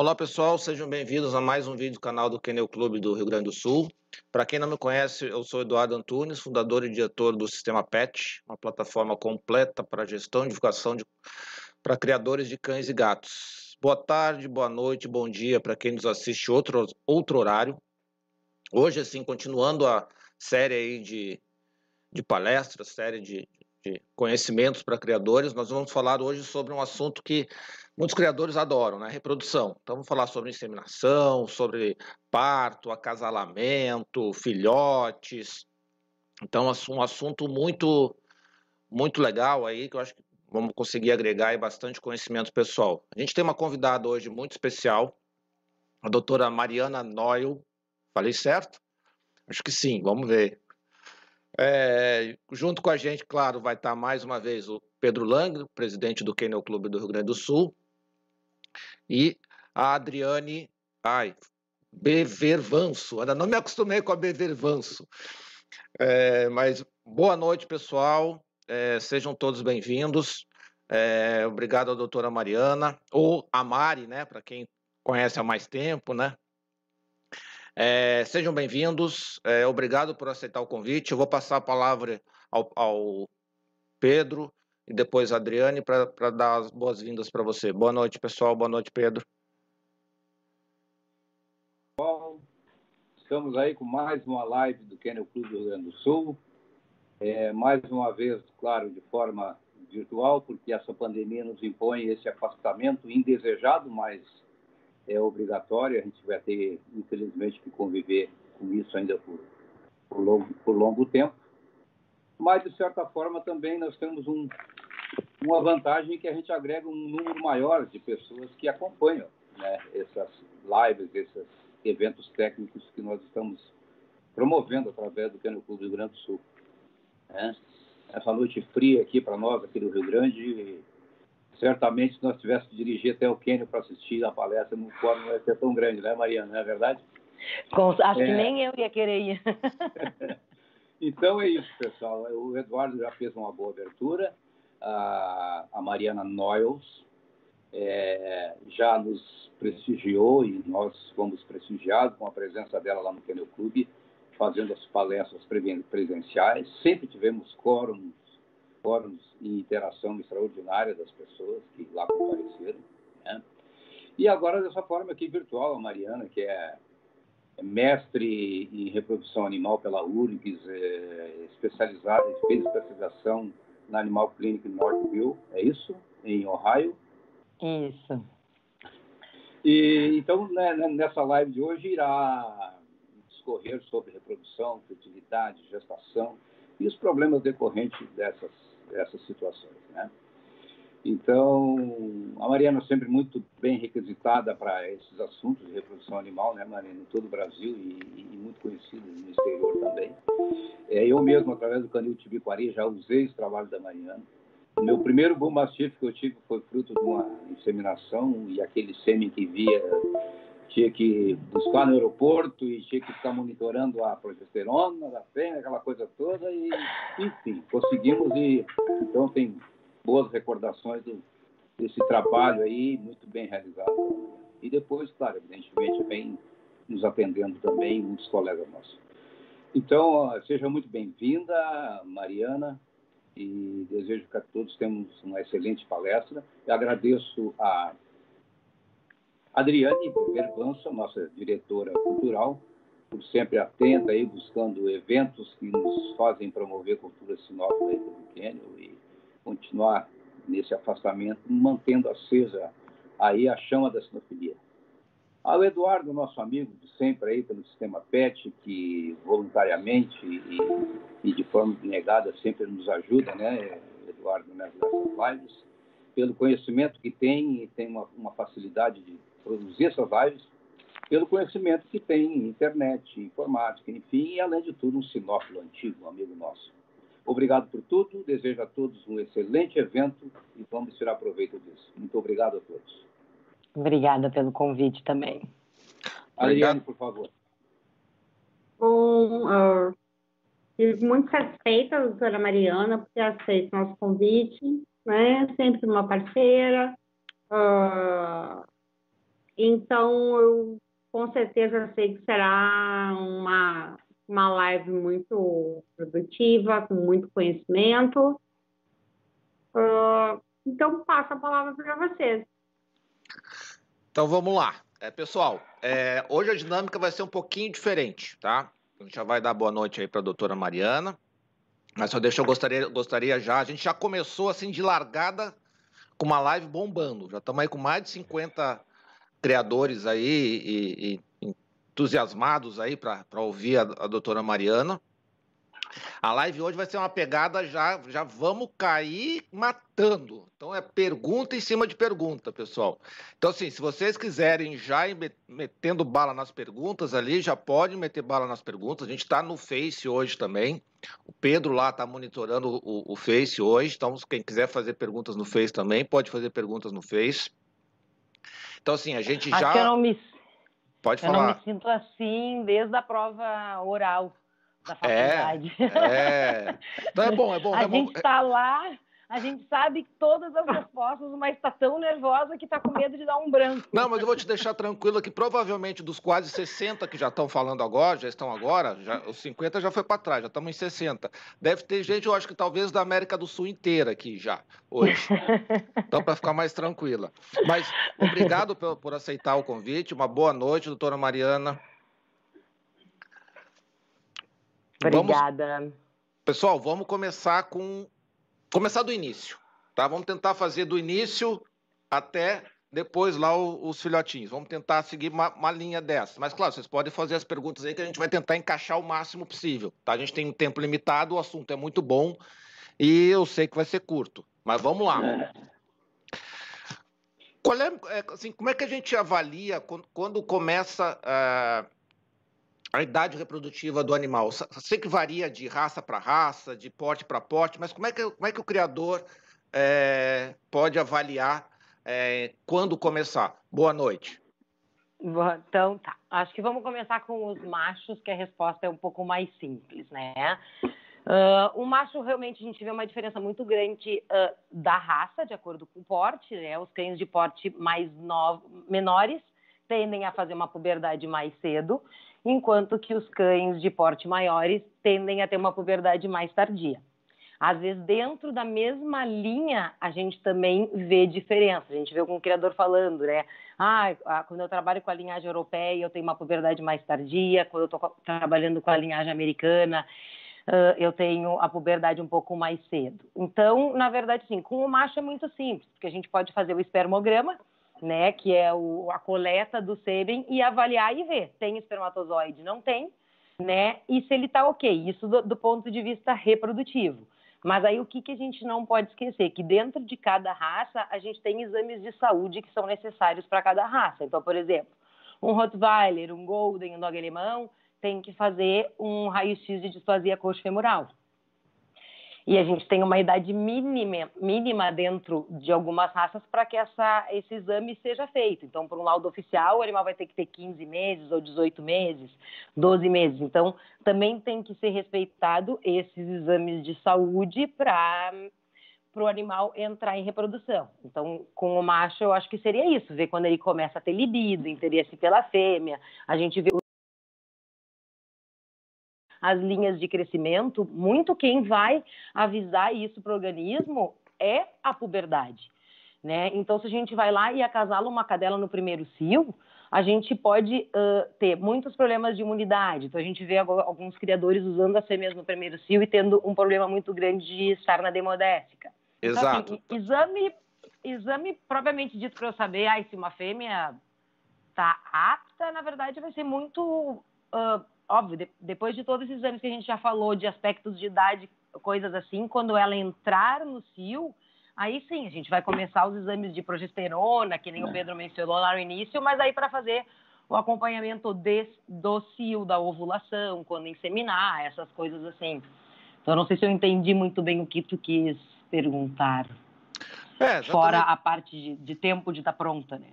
Olá pessoal, sejam bem-vindos a mais um vídeo do canal do Kennel Clube do Rio Grande do Sul. Para quem não me conhece, eu sou Eduardo Antunes, fundador e diretor do Sistema PET, uma plataforma completa para gestão e divulgação para criadores de cães e gatos. Boa tarde, boa noite, bom dia para quem nos assiste outro, outro horário. Hoje, assim, continuando a série aí de, de palestras, série de, de conhecimentos para criadores, nós vamos falar hoje sobre um assunto que muitos criadores adoram, né? Reprodução. Então vamos falar sobre inseminação, sobre parto, acasalamento, filhotes. Então um assunto muito muito legal aí que eu acho que vamos conseguir agregar bastante conhecimento pessoal. A gente tem uma convidada hoje muito especial, a doutora Mariana Noel. Falei certo? Acho que sim, vamos ver. É, junto com a gente, claro, vai estar mais uma vez o Pedro Lang, presidente do Kennel Clube do Rio Grande do Sul, e a Adriane, ai, Bevervanso. Ainda não me acostumei com a Bevervanso. É, mas boa noite, pessoal. É, sejam todos bem-vindos. É, obrigado à doutora Mariana, ou a Mari, né, para quem conhece há mais tempo, né? É, sejam bem-vindos. É, obrigado por aceitar o convite. Eu vou passar a palavra ao, ao Pedro e depois a Adriane para dar as boas-vindas para você. Boa noite, pessoal. Boa noite, Pedro. Bom, estamos aí com mais uma live do Kennel Clube do Rio Grande do Sul. É, mais uma vez, claro, de forma virtual, porque essa pandemia nos impõe esse afastamento indesejado, mas é obrigatório. A gente vai ter, infelizmente, que conviver com isso ainda por, por, longo, por longo tempo. Mas, de certa forma, também nós temos um, uma vantagem que a gente agrega um número maior de pessoas que acompanham né, essas lives, esses eventos técnicos que nós estamos promovendo através do Kennel Clube do Rio Grande do Sul. Né? Essa noite fria aqui para nós, aqui do Rio Grande, certamente se nós tivéssemos que dirigir até o Quênia para assistir a palestra, no não ia ser tão grande, né, Mariana? Não é verdade? Com, acho é... que nem eu ia querer ir. Então é isso, pessoal. O Eduardo já fez uma boa abertura. A, a Mariana Noyles é, já nos prestigiou e nós fomos prestigiados com a presença dela lá no Kennel Clube, fazendo as palestras presenciais. Sempre tivemos quórums, quórums e interação extraordinária das pessoas que lá compareceram. Né? E agora, dessa forma aqui virtual, a Mariana, que é é mestre em reprodução animal pela URGS, é especializada, fez especialização na Animal Clinic Northville, é isso? Em Ohio? Isso. E, então, né, né, nessa live de hoje, irá discorrer sobre reprodução, fertilidade, gestação e os problemas decorrentes dessas, dessas situações, né? Então, a Mariana é sempre muito bem requisitada para esses assuntos de reprodução animal, né, Mariana, em todo o Brasil e, e muito conhecida no exterior também. É, eu mesmo, através do Canil Tibiquari, já usei esse trabalho da Mariana. O meu primeiro Bull Mastiff que eu tive foi fruto de uma inseminação e aquele sêmen que via tinha que buscar no aeroporto e tinha que ficar monitorando a progesterona da fêmea, aquela coisa toda e, enfim, conseguimos e então tem boas recordações do, desse trabalho aí, muito bem realizado. E depois, claro, evidentemente, vem nos atendendo também muitos colegas nossos. Então, seja muito bem-vinda, Mariana, e desejo que todos tenhamos uma excelente palestra. Eu agradeço a Adriane Vervança, nossa diretora cultural, por sempre atenta aí, buscando eventos que nos fazem promover cultura sinófila do Quênia e continuar nesse afastamento, mantendo acesa aí a chama da sinofilia. Ao Eduardo, nosso amigo de sempre aí pelo sistema PET, que voluntariamente e, e de forma negada sempre nos ajuda, né, Eduardo, nessas lives, pelo conhecimento que tem e tem uma, uma facilidade de produzir essas lives, pelo conhecimento que tem em internet, informática, enfim, e além de tudo um sinófilo antigo, um amigo nosso. Obrigado por tudo, desejo a todos um excelente evento e vamos tirar proveito disso. Muito obrigado a todos. Obrigada pelo convite também. Ariane, por favor. Bom, uh, fico muito satisfeita, doutora Mariana, por ter aceito nosso convite, né? Sempre uma parceira. Uh, Então, eu com certeza sei que será uma, uma live muito produtiva, com muito conhecimento. Uh, então, passo a palavra para vocês. Então, vamos lá. É, pessoal, é, hoje a dinâmica vai ser um pouquinho diferente, tá? A gente já vai dar boa noite aí para a doutora Mariana. Mas só deixa, eu gostaria, gostaria já. A gente já começou assim de largada com uma live bombando. Já estamos aí com mais de 50 criadores aí e, e entusiasmados aí para ouvir a, a doutora Mariana. A live hoje vai ser uma pegada já, já vamos cair matando. Então é pergunta em cima de pergunta, pessoal. Então assim, se vocês quiserem já ir metendo bala nas perguntas ali, já pode meter bala nas perguntas. A gente está no Face hoje também. O Pedro lá está monitorando o, o Face hoje. Então quem quiser fazer perguntas no Face também pode fazer perguntas no Face. Então, assim, a gente já. Que eu não me... Pode falar. Eu não me sinto assim desde a prova oral da faculdade. É, é. Então é bom, é bom. a é gente está lá, a gente sabe todas as respostas, mas está tão nervosa que está com medo de dar um branco. Não, mas eu vou te deixar tranquilo que provavelmente dos quase 60 que já estão falando agora, já estão agora, já, os 50 já foi para trás, já estamos em 60. Deve ter gente, eu acho que talvez da América do Sul inteira aqui já, hoje. Então, para ficar mais tranquila. Mas obrigado por, por aceitar o convite. Uma boa noite, doutora Mariana. Obrigada. Vamos, pessoal, vamos começar com começar do início, tá? Vamos tentar fazer do início até depois lá os, os filhotinhos. Vamos tentar seguir uma, uma, linha dessa. Mas claro, vocês podem fazer as perguntas aí que a gente vai tentar encaixar o máximo possível, tá? A gente tem um tempo limitado, o assunto é muito bom e eu sei que vai ser curto, mas vamos lá. Qual é, assim, como é que a gente avalia quando, quando começa uh, a idade reprodutiva do animal. Sei que varia de raça para raça, de porte para porte, mas como é que, como é que o criador é, pode avaliar é, quando começar? Boa noite. Então, tá. Acho que vamos começar com os machos, que a resposta é um pouco mais simples, né? Uh, o macho, realmente, a gente vê uma diferença muito grande uh, da raça, de acordo com o porte, né? Os cães de porte mais novo, menores tendem a fazer uma puberdade mais cedo, enquanto que os cães de porte maiores tendem a ter uma puberdade mais tardia. Às vezes, dentro da mesma linha, a gente também vê diferença. A gente vê algum criador falando, né? Ah, quando eu trabalho com a linhagem europeia, eu tenho uma puberdade mais tardia. Quando eu estou trabalhando com a linhagem americana, eu tenho a puberdade um pouco mais cedo. Então, na verdade, sim, com o macho é muito simples, porque a gente pode fazer o espermograma, né, que é o, a coleta do sêmen e avaliar e ver, tem espermatozoide, não tem, né, e se ele está ok, isso do, do, ponto de vista reprodutivo. Mas aí o que, que a gente não pode esquecer? Que dentro de cada raça a gente tem exames de saúde que são necessários para cada raça. Então, por exemplo, um Rottweiler, um Golden, um Dog Alemão tem que fazer um raio-x de displasia coxo-femoral e a gente tem uma idade mínima, mínima dentro de algumas raças para que essa, esse exame seja feito. Então, por um laudo oficial, o animal vai ter que ter 15 meses ou 18 meses, 12 meses. Então, também tem que ser respeitado esses exames de saúde para para o animal entrar em reprodução. Então, com o macho, eu acho que seria isso, ver quando ele começa a ter libido, interesse pela fêmea. A gente vê as linhas de crescimento, muito quem vai avisar isso para o organismo é a puberdade. Né? Então, se a gente vai lá e acasala uma cadela no primeiro cio, a gente pode uh, ter muitos problemas de imunidade. Então, a gente vê alguns criadores usando as fêmeas no primeiro cio e tendo um problema muito grande de estar na demodésica. Exato. Então, assim, exame, exame propriamente dito para eu saber ah, se uma fêmea está apta, na verdade, vai ser muito uh, óbvio, de, depois de todos esses exames que a gente já falou, de aspectos de idade, coisas assim, quando ela entrar no CIO, aí sim, a gente vai começar os exames de progesterona, que nem o Pedro mencionou lá no início, mas aí para fazer o acompanhamento de, do CIO, da ovulação, quando inseminar, essas coisas assim. Então, não sei se eu entendi muito bem o que tu quis perguntar. É, Fora a parte de, de tempo de estar tá pronta, né?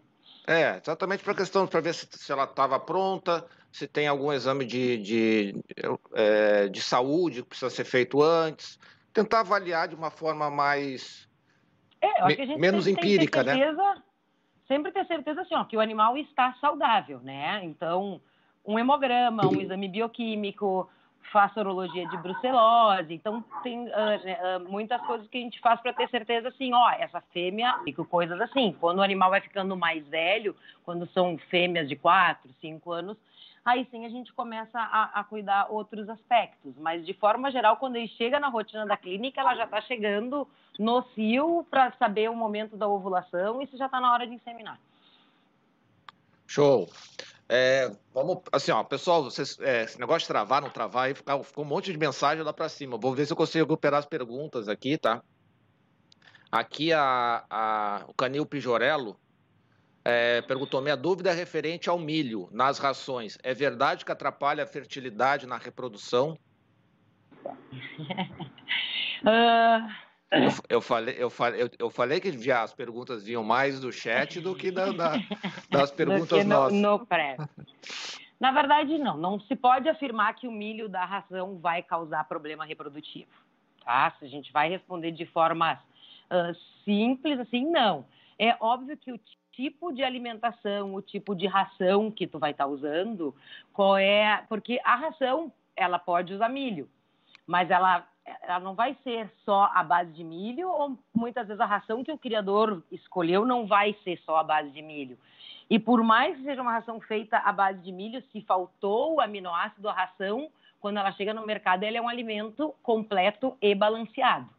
É, exatamente para a questão, para ver se, se ela estava pronta, se tem algum exame de, de, é, de saúde que precisa ser feito antes. Tentar avaliar de uma forma mais. É, menos tem, empírica, tem certeza, né? sempre ter certeza assim, ó, que o animal está saudável, né? Então, um hemograma, um exame bioquímico, faça urologia de brucelose. Então, tem uh, uh, muitas coisas que a gente faz para ter certeza assim, ó, essa fêmea, coisas assim. Quando o animal vai ficando mais velho, quando são fêmeas de 4, 5 anos, aí sim a gente começa a, a, cuidar outros aspectos. Mas, de forma geral, quando ele chega na rotina da clínica, ela já está chegando no cio para saber o momento da ovulação e se já está na hora de inseminar. Show. É, vamos, assim, ó, pessoal, vocês, é, esse negócio de travar, não travar, aí ficou, um monte de mensagem lá para cima. Vou ver se eu consigo recuperar as perguntas aqui, tá? Aqui a, a, o Canil Pijorello é, perguntou: minha dúvida é referente ao milho nas rações. É verdade que atrapalha a fertilidade na reprodução? uh... eu, eu, falei, eu, falei, eu, eu, falei que já as perguntas vinham mais do chat do que da, da, das perguntas no, nossas. No pré. Na verdade, não. Não se pode afirmar que o milho da ração vai causar problema reprodutivo. Tá? Se a gente vai responder de forma uh, simples, assim, não. É óbvio que o tipo de alimentação, o tipo de ração que tu vai estar tá usando, qual é, porque a ração ela pode usar milho, mas ela ela não vai ser só a base de milho ou muitas vezes a ração que o criador escolheu não vai ser só a base de milho. E por mais que seja uma ração feita à base de milho, se faltou o aminoácido à ração, quando ela chega no mercado, ele é um alimento completo e balanceado.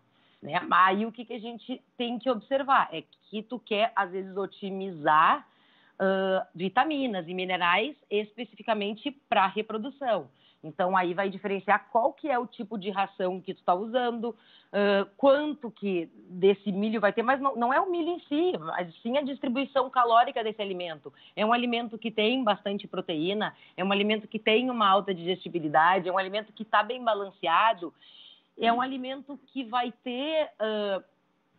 Né? Aí o que, que a gente tem que observar é que tu quer, às vezes, otimizar uh, vitaminas e minerais especificamente para reprodução. Então aí vai diferenciar qual que é o tipo de ração que tu está usando, uh, quanto que desse milho vai ter, mas não, não, é o milho em si, mas sim a distribuição calórica desse alimento. É um alimento que tem bastante proteína, é um alimento que tem uma alta digestibilidade, é um alimento que está bem balanceado é um alimento que vai ter uh,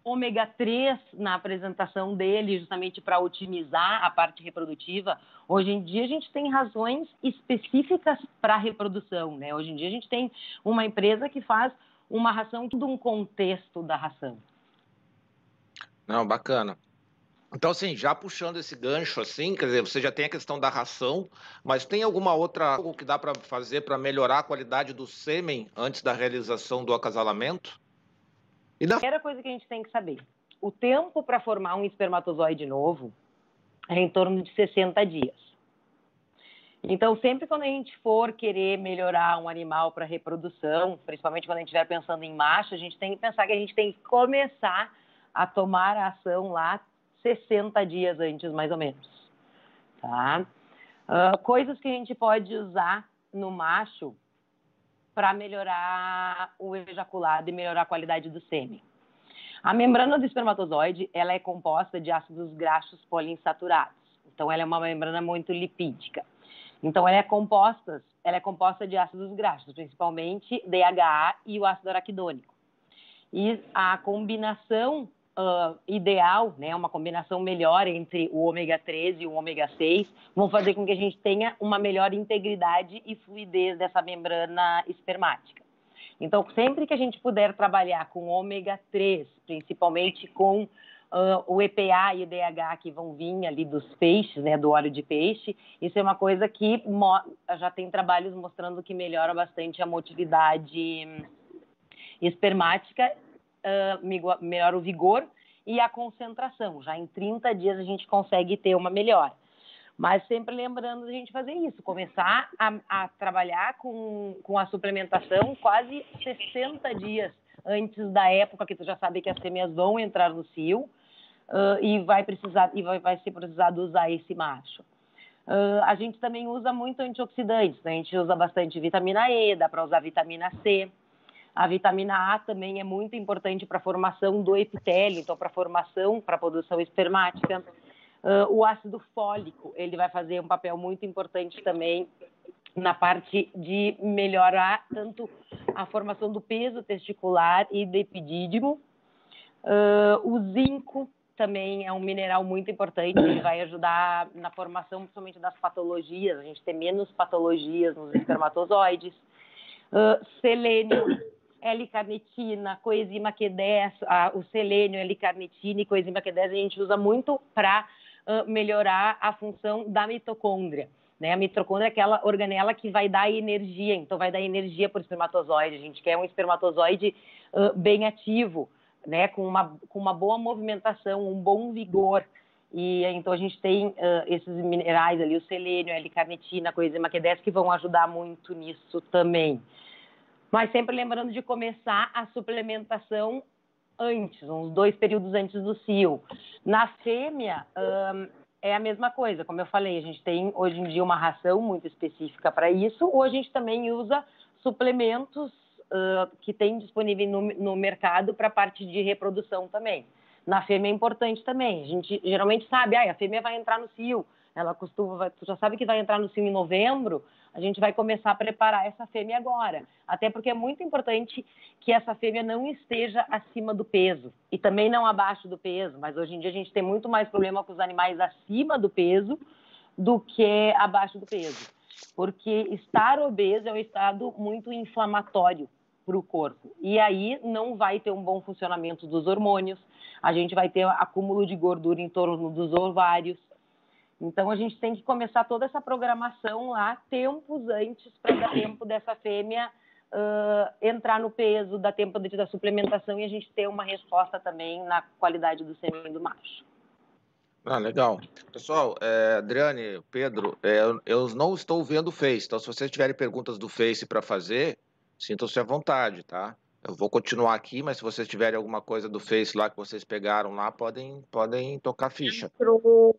ômega 3 na apresentação dele, justamente para otimizar a parte reprodutiva. Hoje em dia a gente tem razões específicas para a reprodução, né? Hoje em dia a gente tem uma empresa que faz uma ração de um contexto da ração. Não, bacana. Então, assim, já puxando esse gancho, assim, quer dizer, você já tem a questão da ração, mas tem alguma outra algo que dá para fazer para melhorar a qualidade do sêmen antes da realização do acasalamento? E da... Primeira coisa que a gente tem que saber, o tempo para formar um espermatozoide novo é em torno de 60 dias. Então, sempre quando a gente for querer melhorar um animal para reprodução, principalmente quando a gente estiver pensando em macho, a gente tem que pensar que a gente tem que começar a tomar a ação lá 60 dias antes, mais ou menos. Tá? Uh, coisas que a gente pode usar no macho para melhorar o ejaculado e melhorar a qualidade do sêmen. A membrana do espermatozoide ela é composta de ácidos graxos poliinsaturados. Então, ela é uma membrana muito lipídica. Então, ela é composta, ela é composta de ácidos graxos, principalmente DHA e o ácido araquidônico. E a combinação uh, ideal, né, uma combinação melhor entre o ômega 3 e o ômega 6, vão fazer com que a gente tenha uma melhor integridade e fluidez dessa membrana espermática. Então, sempre que a gente puder trabalhar com ômega 3, principalmente com uh, o EPA e o DH que vão vir ali dos peixes, né, do óleo de peixe, isso é uma coisa que já tem trabalhos mostrando que melhora bastante a motilidade espermática uh, melhora o vigor e a concentração. Já em 30 dias a gente consegue ter uma melhora. Mas sempre lembrando a gente fazer isso, começar a, a trabalhar com, com a suplementação quase 60 dias antes da época que tu já sabe que as fêmeas vão entrar no cio uh, e vai precisar e vai, vai ser precisado usar esse macho. Uh, a gente também usa muito antioxidantes, né? a gente usa bastante vitamina E, dá para usar vitamina C. A vitamina A também é muito importante para a formação do epitélio, então para a formação, para a produção espermática. Uh, o ácido fólico, ele vai fazer um papel muito importante também na parte de melhorar tanto a formação do peso testicular e do epidídimo. Uh, o zinco também é um mineral muito importante, ele vai ajudar na formação principalmente das patologias, a gente ter menos patologias nos espermatozoides. Uh, selênio, L-carnitina, coenzima Q10, a, o selênio, L-carnitina e coenzima Q10 a gente usa muito para uh, melhorar a função da mitocôndria. Né? A mitocôndria é aquela organela que vai dar energia, então vai dar energia para o espermatozoide. A gente quer um espermatozoide uh, bem ativo, né? com, uma, com uma boa movimentação, um bom vigor. E então a gente tem uh, esses minerais ali, o selênio, L-carnitina, coenzima Q10, que vão ajudar muito nisso também. Mas sempre lembrando de começar a suplementação antes, uns dois períodos antes do cio. Na fêmea, é a mesma coisa, como eu falei, a gente tem hoje em dia uma ração muito específica para isso, ou a gente também usa suplementos uh, que tem disponível no, no mercado para a parte de reprodução também. Na fêmea é importante também. A gente geralmente sabe, ah, a fêmea vai entrar no cio, ela costuma, tu já sabe que vai entrar no cio em novembro, a gente vai começar a preparar essa fêmea agora. Até porque é muito importante que essa fêmea não esteja acima do peso e também não abaixo do peso. Mas hoje em dia a gente tem muito mais problema com os animais acima do peso do que abaixo do peso. Porque estar obeso é um estado muito inflamatório para o corpo. E aí não vai ter um bom funcionamento dos hormônios, a gente vai ter acúmulo de gordura em torno dos ovários, então a gente tem que começar toda essa programação lá tempos antes para dar tempo dessa fêmea uh, entrar no peso, dar tempo da suplementação e a gente ter uma resposta também na qualidade do sêmen do macho. Ah, legal. Pessoal, é, Adriane, Pedro, é, eu não estou vendo o Face, então se vocês tiverem perguntas do Face para fazer, sintam-se à vontade, tá? Eu vou continuar aqui, mas se vocês tiverem alguma coisa do Face lá que vocês pegaram lá, podem, podem tocar ficha. Entrou,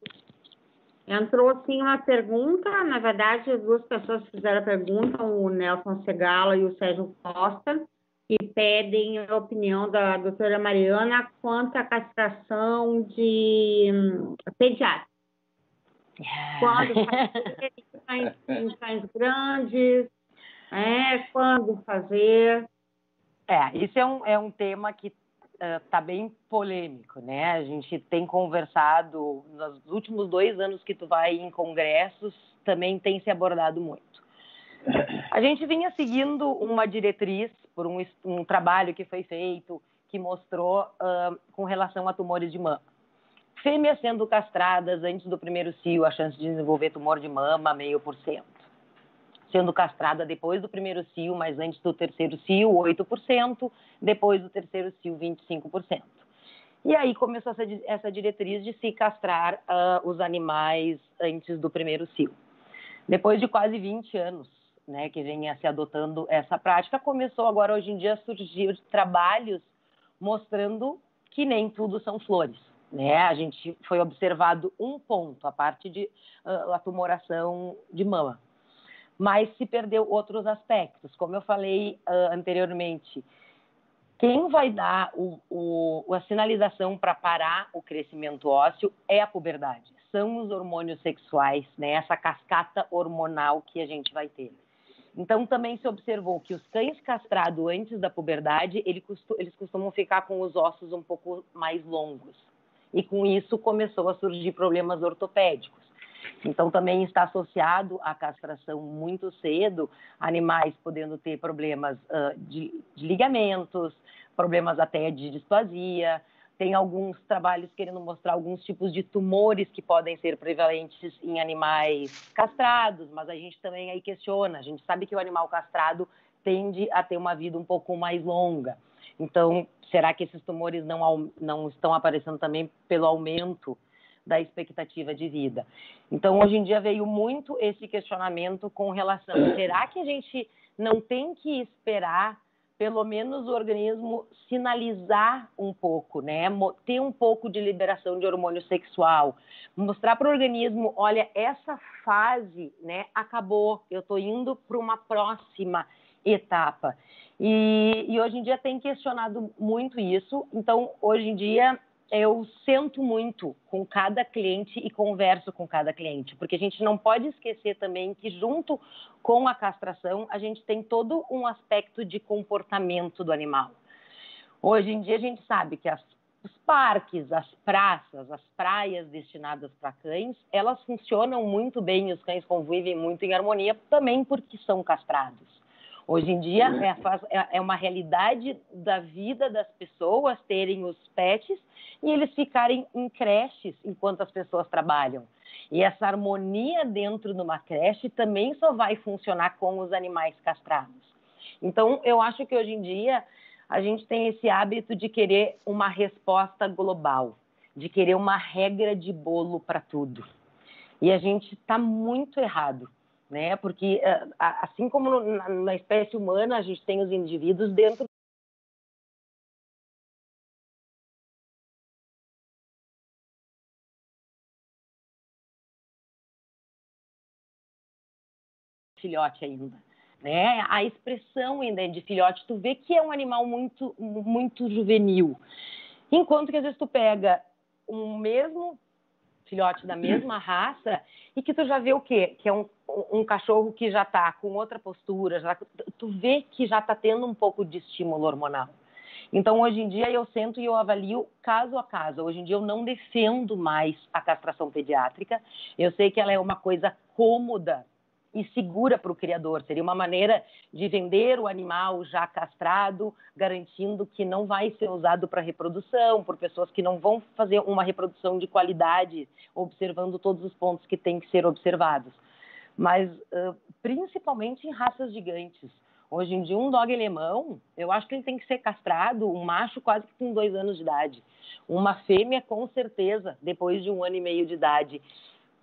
Entrou sim uma pergunta, na verdade, duas pessoas fizeram a pergunta, o Nelson Segala e o Sérgio Costa, e pedem a opinião da doutora Mariana quanto à castração de hum, pediátrica. Quando fazer em cães grandes, é, quando fazer. É, isso é um, é um tema que está uh, bem polêmico, né? A gente tem conversado nos últimos dois anos que tu vai em congressos, também tem se abordado muito. A gente vinha seguindo uma diretriz por um, um trabalho que foi feito que mostrou uh, com relação a tumores de mama. Fêmeas sendo castradas antes do primeiro cio, a chance de desenvolver tumor de mama meio por cento sendo castrada depois do primeiro cio, mas antes do terceiro cio, 8%, depois do terceiro cio, 25%. E aí começou essa, essa diretriz de se castrar uh, os animais antes do primeiro cio. Depois de quase 20 anos né, que venha se adotando essa prática, começou agora hoje em dia a surgir trabalhos mostrando que nem tudo são flores. Né? A gente foi observado um ponto, a parte de uh, a tumoração de mama mas se perdeu outros aspectos. Como eu falei uh, anteriormente, quem vai dar o, o, a sinalização para parar o crescimento ósseo é a puberdade. São os hormônios sexuais, né? essa cascata hormonal que a gente vai ter. Então, também se observou que os cães castrados antes da puberdade, eles costumam ficar com os ossos um pouco mais longos. E com isso começou a surgir problemas ortopédicos. Então, também está associado à castração muito cedo, animais podendo ter problemas uh, de, de, ligamentos, problemas até de displasia. Tem alguns trabalhos querendo mostrar alguns tipos de tumores que podem ser prevalentes em animais castrados, mas a gente também aí questiona. A gente sabe que o animal castrado tende a ter uma vida um pouco mais longa. Então, será que esses tumores não, não estão aparecendo também pelo aumento da expectativa de vida. Então, hoje em dia veio muito esse questionamento com relação: será que a gente não tem que esperar pelo menos o organismo sinalizar um pouco, né? Ter um pouco de liberação de hormônio sexual, mostrar para o organismo, olha, essa fase, né, acabou, eu estou indo para uma próxima etapa. E, e, hoje em dia tem questionado muito isso. Então, hoje em dia eu sento muito com cada cliente e converso com cada cliente, porque a gente não pode esquecer também que junto com a castração a gente tem todo um aspecto de comportamento do animal. Hoje em dia a gente sabe que as, os parques, as praças, as praias destinadas para cães, elas funcionam muito bem, os cães convivem muito em harmonia também porque são castrados. Hoje em dia é, é, é uma realidade da vida das pessoas terem os pets e eles ficarem em creches enquanto as pessoas trabalham. E essa harmonia dentro de uma creche também só vai funcionar com os animais castrados. Então, eu acho que hoje em dia a gente tem esse hábito de querer uma resposta global, de querer uma regra de bolo para tudo. E a gente está muito errado, né? Porque eh, assim como na espécie humana a gente tem os indivíduos dentro filhote ainda. Né? A expressão ainda de filhote, tu vê que é um animal muito, muito juvenil. Enquanto que às vezes tu pega um mesmo filhote da mesma raça e que tu já vê o quê? Que é um, um cachorro que já está com outra postura, já, tu vê que já está tendo um pouco de estímulo hormonal. Então, hoje em dia, eu sento e eu avalio caso a caso. Hoje em dia, eu não defendo mais a castração pediátrica. Eu sei que ela é uma coisa cômoda e segura para o criador. Seria uma maneira de vender o animal já castrado, garantindo que não vai ser usado para reprodução, por pessoas que não vão fazer uma reprodução de qualidade, observando todos os pontos que têm que ser observados. Mas principalmente em raças gigantes. Hoje em dia, um dog alemão, eu acho que ele tem que ser castrado, um macho quase que com dois anos de idade. Uma fêmea, com certeza, depois de um ano e meio de idade.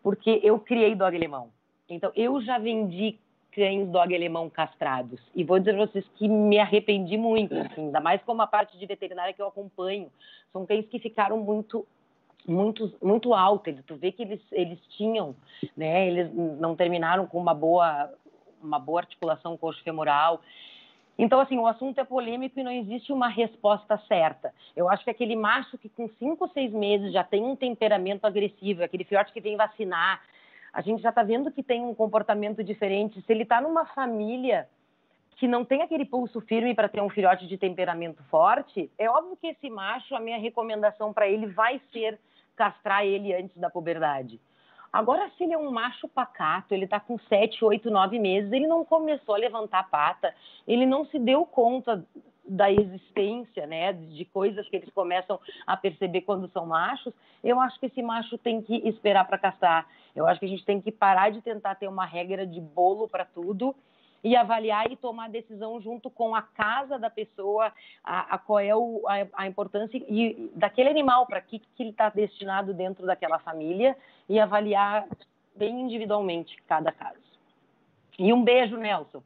Porque eu criei dog alemão. Então, eu já vendi cães dog alemão castrados. E vou dizer para vocês que me arrependi muito, assim, ainda mais com a parte de veterinária que eu acompanho. São cães que ficaram muito muito muito altos. Tu vê que eles eles tinham, né, eles não terminaram com uma boa uma boa articulação coxo-femoral. Então, assim, o assunto é polêmico e não existe uma resposta certa. Eu acho que aquele macho que com cinco, seis meses já tem um temperamento agressivo, aquele filhote que vem vacinar, a gente já está vendo que tem um comportamento diferente. Se ele está numa família que não tem aquele pulso firme para ter um filhote de temperamento forte, é óbvio que esse macho, a minha recomendação para ele vai ser castrar ele antes da puberdade. Agora, se ele é um macho pacato, ele está com 7, 8, 9 meses, ele não começou a levantar a pata, ele não se deu conta da existência, né, de coisas que eles começam a perceber quando são machos, eu acho que esse macho tem que esperar para castrar. Eu acho que a gente tem que parar de tentar ter uma regra de bolo para tudo e avaliar e tomar decisão junto com a casa da pessoa, a, a qual é o, a, a, importância e, daquele animal, para que, que ele está destinado dentro daquela família e avaliar bem individualmente cada caso. E um beijo, Nelson.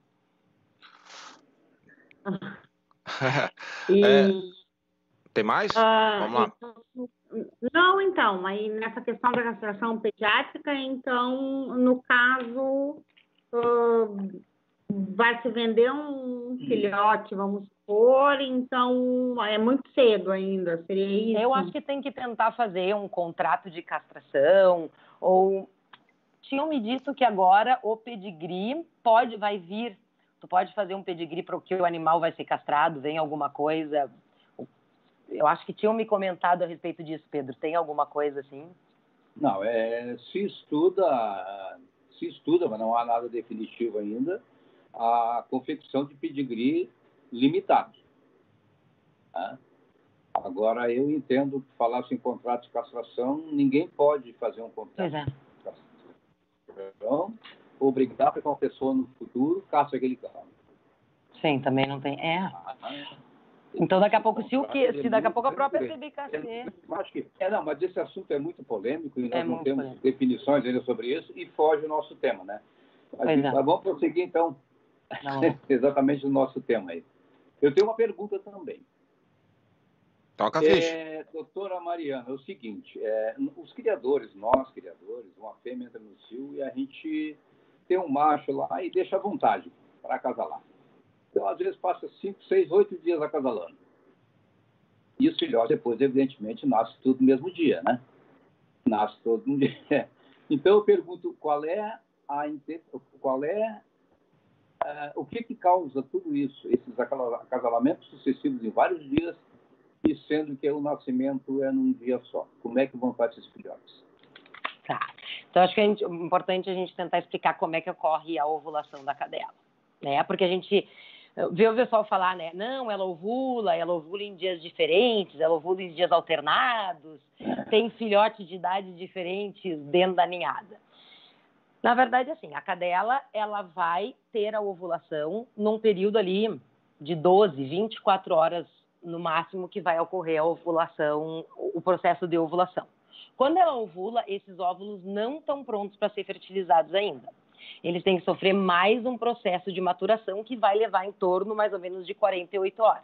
e... é, tem mais? Uh, Vamos lá. Então, não, então, aí nessa questão da castração pediátrica, então, no caso, uh, vai se vender um filhote, vamos supor, então é muito cedo ainda, seria isso? Eu acho que tem que tentar fazer um contrato de castração, ou tinham me dito que agora o pedigree pode, vai vir tu pode fazer um pedigree para o que o animal vai ser castrado, vem alguma coisa. Eu acho que tinham me comentado a respeito disso, Pedro. Tem alguma coisa assim? Não, é, se estuda, se estuda, mas não há nada definitivo ainda, a confecção de pedigree limitado. Tá? Agora, eu entendo que falasse em contrato de castração, ninguém pode fazer um contrato é. de castração obrigar para que uma pessoa no futuro caça aquele carro. Sim, também não tem. É. Ah, então daqui a pouco, se o que, se daqui a pouco a própria CBKC. Acho que. É, não, mas esse assunto é muito polêmico e nós é não temos polêmico. definições ainda sobre isso e foge o nosso tema, né? Mas, pois é. Vamos prosseguir então exatamente no nosso tema aí. Eu tenho uma pergunta também. Toca a ficha. É, doutora Mariana, é o seguinte, é, os criadores, nós criadores, uma fêmea entra no cio e a gente tem um macho lá e deixa à vontade para acasalar. Então, às vezes, passa 5, 6, 8 dias acasalando. E os filhotes, depois, evidentemente, nascem tudo no mesmo dia, né? Nasce todo no dia. Então, eu pergunto qual é a qual é uh, o que que causa tudo isso, esses acasalamentos sucessivos em vários dias e sendo que o nascimento é num dia só. Como é que vão fazer esses filhotes? Tá. Então, acho que é importante a gente tentar explicar como é que ocorre a ovulação da cadela. né? Porque a gente vê o pessoal falar, né? Não, ela ovula, ela ovula em dias diferentes, ela ovula em dias alternados, tem filhote de idades diferentes dentro da ninhada. Na verdade, assim, a cadela, ela vai ter a ovulação num período ali de 12, 24 horas no máximo que vai ocorrer a ovulação, o processo de ovulação. Quando ela ovula, esses óvulos não estão prontos para ser fertilizados ainda. Eles têm que sofrer mais um processo de maturação que vai levar em torno mais ou menos de 48 horas.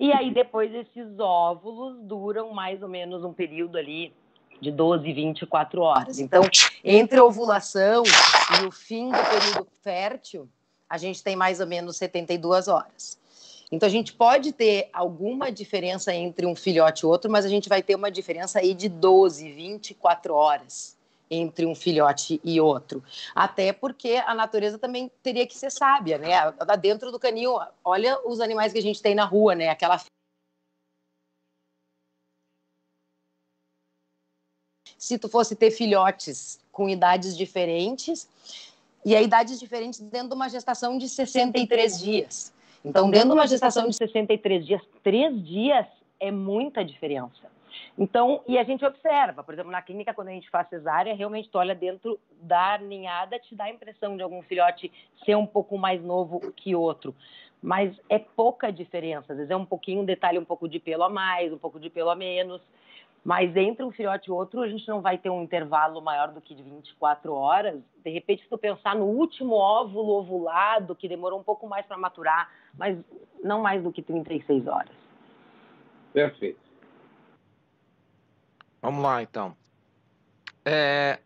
E aí depois esses óvulos duram mais ou menos um período ali de 12, 24 horas. Então, entre a ovulação e o fim do período fértil, a gente tem mais ou menos 72 horas. Então, a gente pode ter alguma diferença entre um filhote e outro, mas a gente vai ter uma diferença aí de 12, 24 horas entre um filhote e outro. Até porque a natureza também teria que ser sábia, né? Dentro do canil, olha os animais que a gente tem na rua, né? Aquela se tu fosse ter filhotes com idades diferentes e a idades diferentes dentro de uma gestação de 63 dias. Então, dentro de uma gestação de 63 dias, três dias é muita diferença. Então, e a gente observa, por exemplo, na clínica, quando a gente faz cesárea, realmente tu olha dentro da ninhada, te dá a impressão de algum filhote ser um pouco mais novo que outro. Mas é pouca diferença, às vezes é um pouquinho, um detalhe, um pouco de pelo a mais, um pouco de pelo a menos. Mas entre um filhote e outro, a gente não vai ter um intervalo maior do que de 24 horas. De repente, se tu pensar no último óvulo ovulado, que demorou um pouco mais para maturar, mas não mais do que 36 horas. Perfeito. Vamos lá, então. É...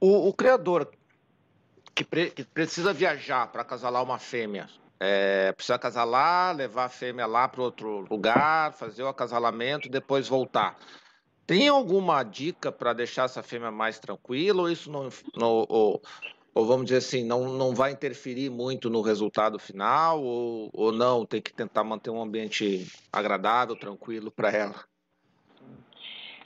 O, o, criador que, pre... que precisa viajar para acasalar uma fêmea é, precisa acasalar, levar a fêmea lá para outro lugar, fazer o acasalamento, depois voltar. Tem alguma dica para deixar essa fêmea mais tranquila ou isso não, não ou, ou, vamos dizer assim, não, não vai interferir muito no resultado final ou, ou não, tem que tentar manter um ambiente agradável, tranquilo para ela?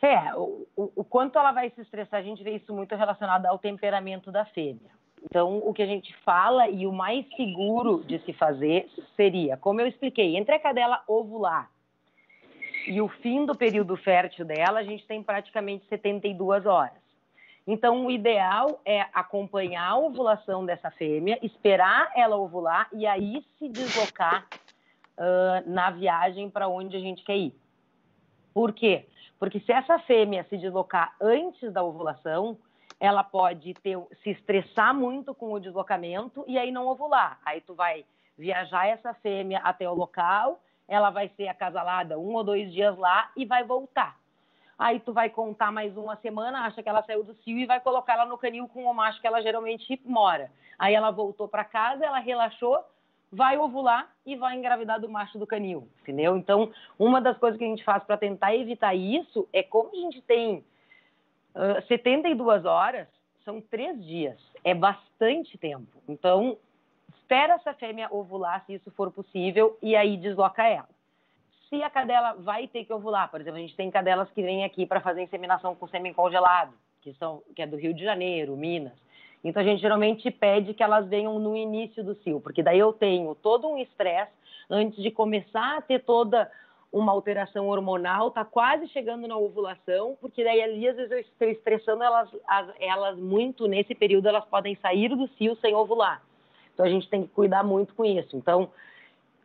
É, o, o, quanto ela vai se estressar, a gente vê isso muito relacionado ao temperamento da fêmea. Então, o que a gente fala e o mais seguro de se fazer seria, como eu expliquei, entre a cadela ovular e o fim do período fértil dela, a gente tem praticamente 72 horas. Então, o ideal é acompanhar a ovulação dessa fêmea, esperar ela ovular e aí se deslocar uh, na viagem para onde a gente quer ir. Por quê? Porque se essa fêmea se deslocar antes da ovulação, ela pode ter, se estressar muito com o deslocamento e aí não ovular. Aí tu vai viajar essa fêmea até o local, ela vai ser acasalada um ou dois dias lá e vai voltar. Aí tu vai contar mais uma semana, acha que ela saiu do cio e vai colocar ela no canil com o macho que ela geralmente mora. Aí ela voltou para casa, ela relaxou, vai ovular e vai engravidar do macho do canil, entendeu? Então, uma das coisas que a gente faz para tentar evitar isso é como a gente tem 72 horas são três dias, é bastante tempo. Então, espera essa fêmea ovular, se isso for possível, e aí desloca ela. Se a cadela vai ter que ovular, por exemplo, a gente tem cadelas que vêm aqui para fazer inseminação com sêmen congelado, que, são, que é do Rio de Janeiro, Minas. Então, a gente geralmente pede que elas venham no início do cio, porque daí eu tenho todo um estresse antes de começar a ter toda uma alteração hormonal, está quase chegando na ovulação, porque daí ali às vezes eu estou estressando elas, as, elas muito nesse período, elas podem sair do cio sem ovular. Então a gente tem que cuidar muito com isso. Então,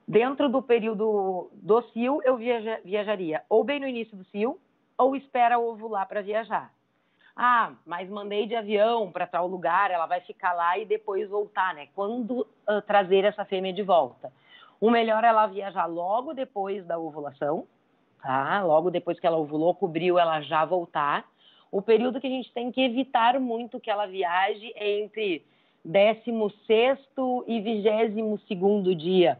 dentro do período do cio, eu viaja, viajaria ou bem no início do cio, ou espera ovular para viajar. Ah, mas mandei de avião para tal lugar, ela vai ficar lá e depois voltar, né? Quando uh, trazer essa fêmea de volta? O melhor é ela viajar logo depois da ovulação, tá? Logo depois que ela ovulou, cobriu, ela já voltar. O período que a gente tem que evitar muito que ela viaje é entre 16 e 22 dia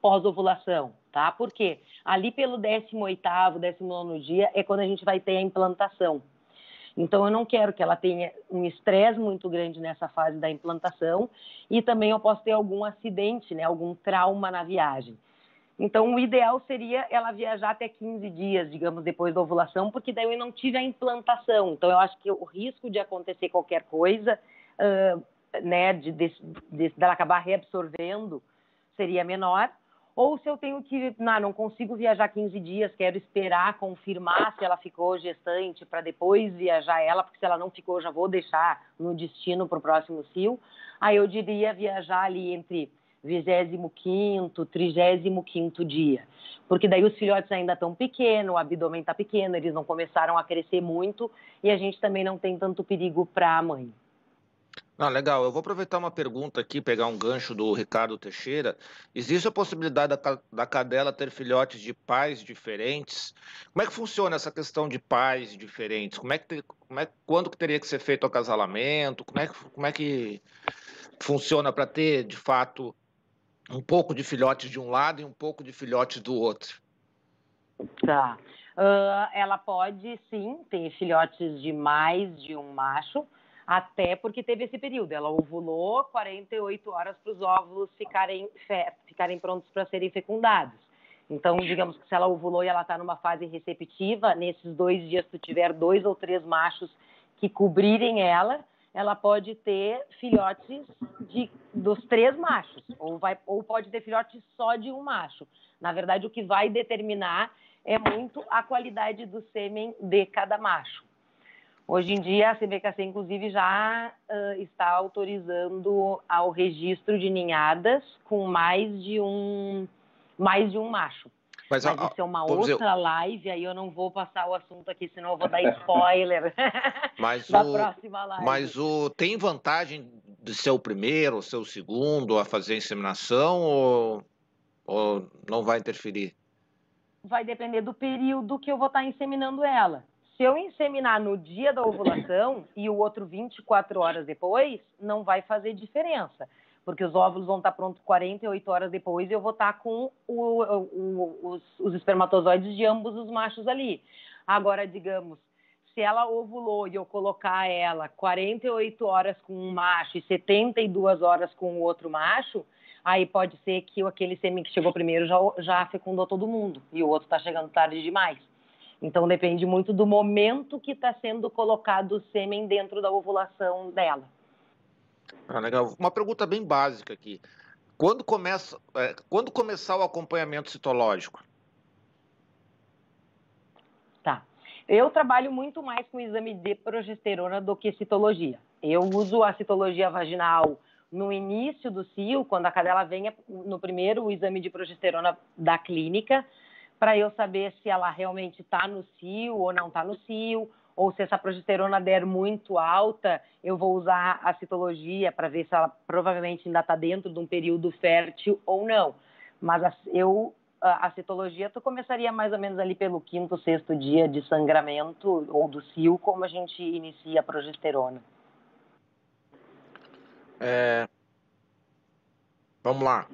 pós-ovulação, tá? Por quê? Ali pelo 18º, 19 dia é quando a gente vai ter a implantação. Então, eu não quero que ela tenha um estresse muito grande nessa fase da implantação e também eu posso ter algum acidente, né, algum trauma na viagem. Então, o ideal seria ela viajar até 15 dias, digamos, depois da ovulação, porque daí eu não tive a implantação. Então, eu acho que o risco de acontecer qualquer coisa, uh, né, de, de, de, dela acabar reabsorvendo, seria menor. Ou se eu tenho que, não, não consigo viajar 15 dias, quero esperar confirmar se ela ficou gestante para depois viajar ela, porque se ela não ficou, já vou deixar no destino para o próximo cio. Aí eu diria viajar ali entre 25º, 35º dia. Porque daí os filhotes ainda estão pequenos, o abdômen está pequeno, eles não começaram a crescer muito e a gente também não tem tanto perigo para a mãe. Ah, legal. Eu vou aproveitar uma pergunta aqui, pegar um gancho do Ricardo Teixeira. Existe a possibilidade da, da cadela ter filhotes de pais diferentes? Como é que funciona essa questão de pais diferentes? Como é que, como é, quando que teria que ser feito o acasalamento? Como é que, como é que funciona para ter, de fato, um pouco de filhotes de um lado e um pouco de filhotes do outro? Tá. Uh, ela pode sim ter filhotes de mais de um macho até porque teve esse período. Ela ovulou 48 horas para os óvulos ficarem, ficarem prontos para serem fecundados. Então, digamos que se ela ovulou e ela está numa fase receptiva, nesses dois dias, se tiver dois ou três machos que cobrirem ela, ela pode ter filhotes de, dos três machos, ou, vai, ou pode ter filhotes só de um macho. Na verdade, o que vai determinar é muito a qualidade do sêmen de cada macho. Hoje em dia, a CBKC, inclusive, já uh, está autorizando ao registro de ninhadas com mais de um, mais de um macho. Mas, Mas isso é uma outra dizer... live, aí eu não vou passar o assunto aqui, senão eu vou dar spoiler Mas da o... próxima live. Mas o... tem vantagem de ser o primeiro ou ser o segundo a fazer a inseminação ou, ou não vai interferir? Vai depender do período que eu vou estar inseminando ela. Se eu inseminar no dia da ovulação e o outro 24 horas depois, não vai fazer diferença, porque os óvulos vão estar prontos 48 horas depois e eu vou estar com o, o, os, os espermatozoides de ambos os machos ali. Agora, digamos, se ela ovulou e eu colocar ela 48 horas com um macho e 72 horas com o outro macho, aí pode ser que aquele sêmen que chegou primeiro já, já fecundou todo mundo e o outro está chegando tarde demais. Então depende muito do momento que está sendo colocado o sêmen dentro da ovulação dela. Ah, legal. Uma pergunta bem básica aqui. Quando, começa, é, quando começar o acompanhamento citológico? Tá. Eu trabalho muito mais com exame de progesterona do que citologia. Eu uso a citologia vaginal no início do cio, quando a cadela vem no primeiro exame de progesterona da clínica, para eu saber se ela realmente está no cio ou não está no cio, ou se essa progesterona der muito alta, eu vou usar a citologia para ver se ela provavelmente ainda está dentro de um período fértil ou não. Mas eu a citologia tu começaria mais ou menos ali pelo quinto, sexto dia de sangramento ou do cio, como a gente inicia a progesterona. É... Vamos lá.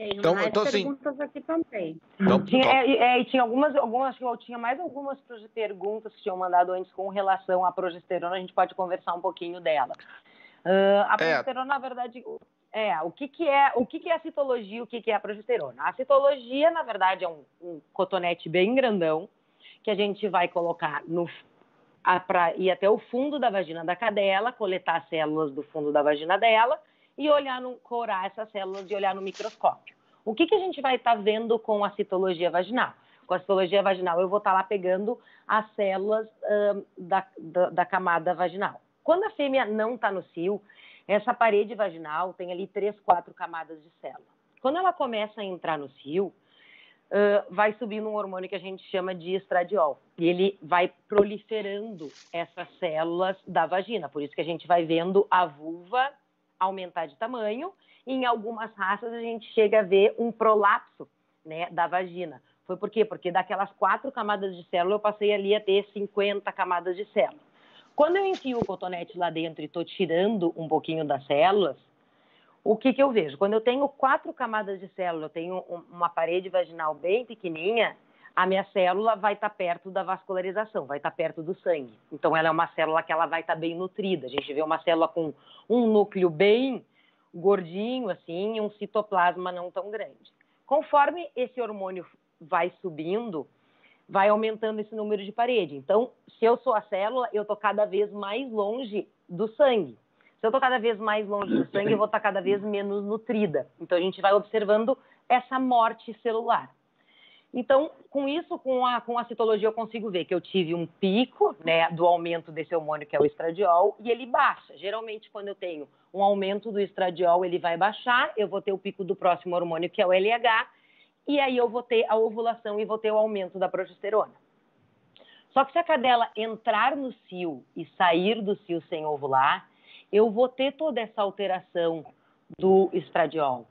Tem então, mais então, assim, perguntas assim, aqui também. Então, tinha, é, é, tinha algumas, algumas, eu tinha mais algumas perguntas que tinham mandado antes com relação à progesterona, a gente pode conversar um pouquinho dela. Uh, a é. progesterona, é. na verdade, é, o que, que é o que, que é a citologia e o que, que é a progesterona? A citologia, na verdade, é um, um cotonete bem grandão que a gente vai colocar no para ir até o fundo da vagina da cadela, coletar células do fundo da vagina dela e olhar no corar essas células e olhar no microscópio. O que, que a gente vai estar tá vendo com a citologia vaginal? Com a citologia vaginal, eu vou estar tá lá pegando as células da, da, da, camada vaginal. Quando a fêmea não está no cio, essa parede vaginal tem ali três, quatro camadas de célula. Quando ela começa a entrar no cio, uh, vai subindo um hormônio que a gente chama de estradiol. E ele vai proliferando essas células da vagina. Por isso que a gente vai vendo a vulva aumentar de tamanho. Em algumas raças a gente chega a ver um prolapso né, da vagina. Foi por quê? Porque daquelas quatro camadas de célula eu passei ali a ter 50 camadas de célula. Quando eu enfio o cotonete lá dentro e estou tirando um pouquinho das células, o que, que eu vejo? Quando eu tenho quatro camadas de célula, eu tenho uma parede vaginal bem pequenininha, a minha célula vai estar tá perto da vascularização, vai estar tá perto do sangue. Então, ela é uma célula que ela vai estar tá bem nutrida. A gente vê uma célula com um núcleo bem gordinho, assim, um citoplasma não tão grande. Conforme esse hormônio vai subindo, vai aumentando esse número de parede. Então, se eu sou a célula, eu estou cada vez mais longe do sangue. Se eu estou cada vez mais longe do sangue, eu vou estar cada vez menos nutrida. Então, a gente vai observando essa morte celular. Então, com isso, com a, com a citologia, eu consigo ver que eu tive um pico né, do aumento desse hormônio, que é o estradiol, e ele baixa. Geralmente, quando eu tenho um aumento do estradiol, ele vai baixar, eu vou ter o pico do próximo hormônio, que é o LH, e aí eu vou ter a ovulação e vou ter o aumento da progesterona. Só que se a cadela entrar no cio e sair do cio sem ovular, eu vou ter toda essa alteração do estradiol.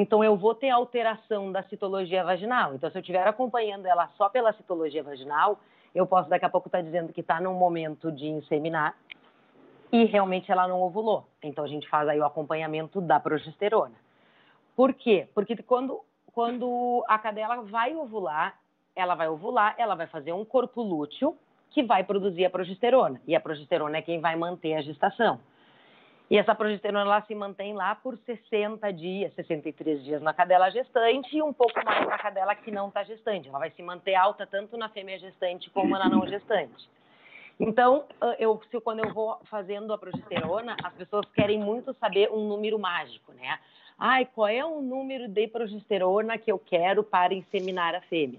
Então, eu vou ter alteração da citologia vaginal. Então, se eu estiver acompanhando ela só pela citologia vaginal, eu posso daqui a pouco estar tá dizendo que está num momento de inseminar e realmente ela não ovulou. Então, a gente faz aí o acompanhamento da progesterona. Por quê? Porque quando, quando a cadela vai ovular, ela vai ovular, ela vai fazer um corpo lúteo que vai produzir a progesterona. E a progesterona é quem vai manter a gestação. E essa progesterona ela se mantém lá por 60 dias, 63 dias na cadela gestante e um pouco mais na cadela que não está gestante. Ela vai se manter alta tanto na fêmea gestante como na não gestante. Então, eu, se, quando eu vou fazendo a progesterona, as pessoas querem muito saber um número mágico, né? Ai, qual é o número de progesterona que eu quero para inseminar a fêmea?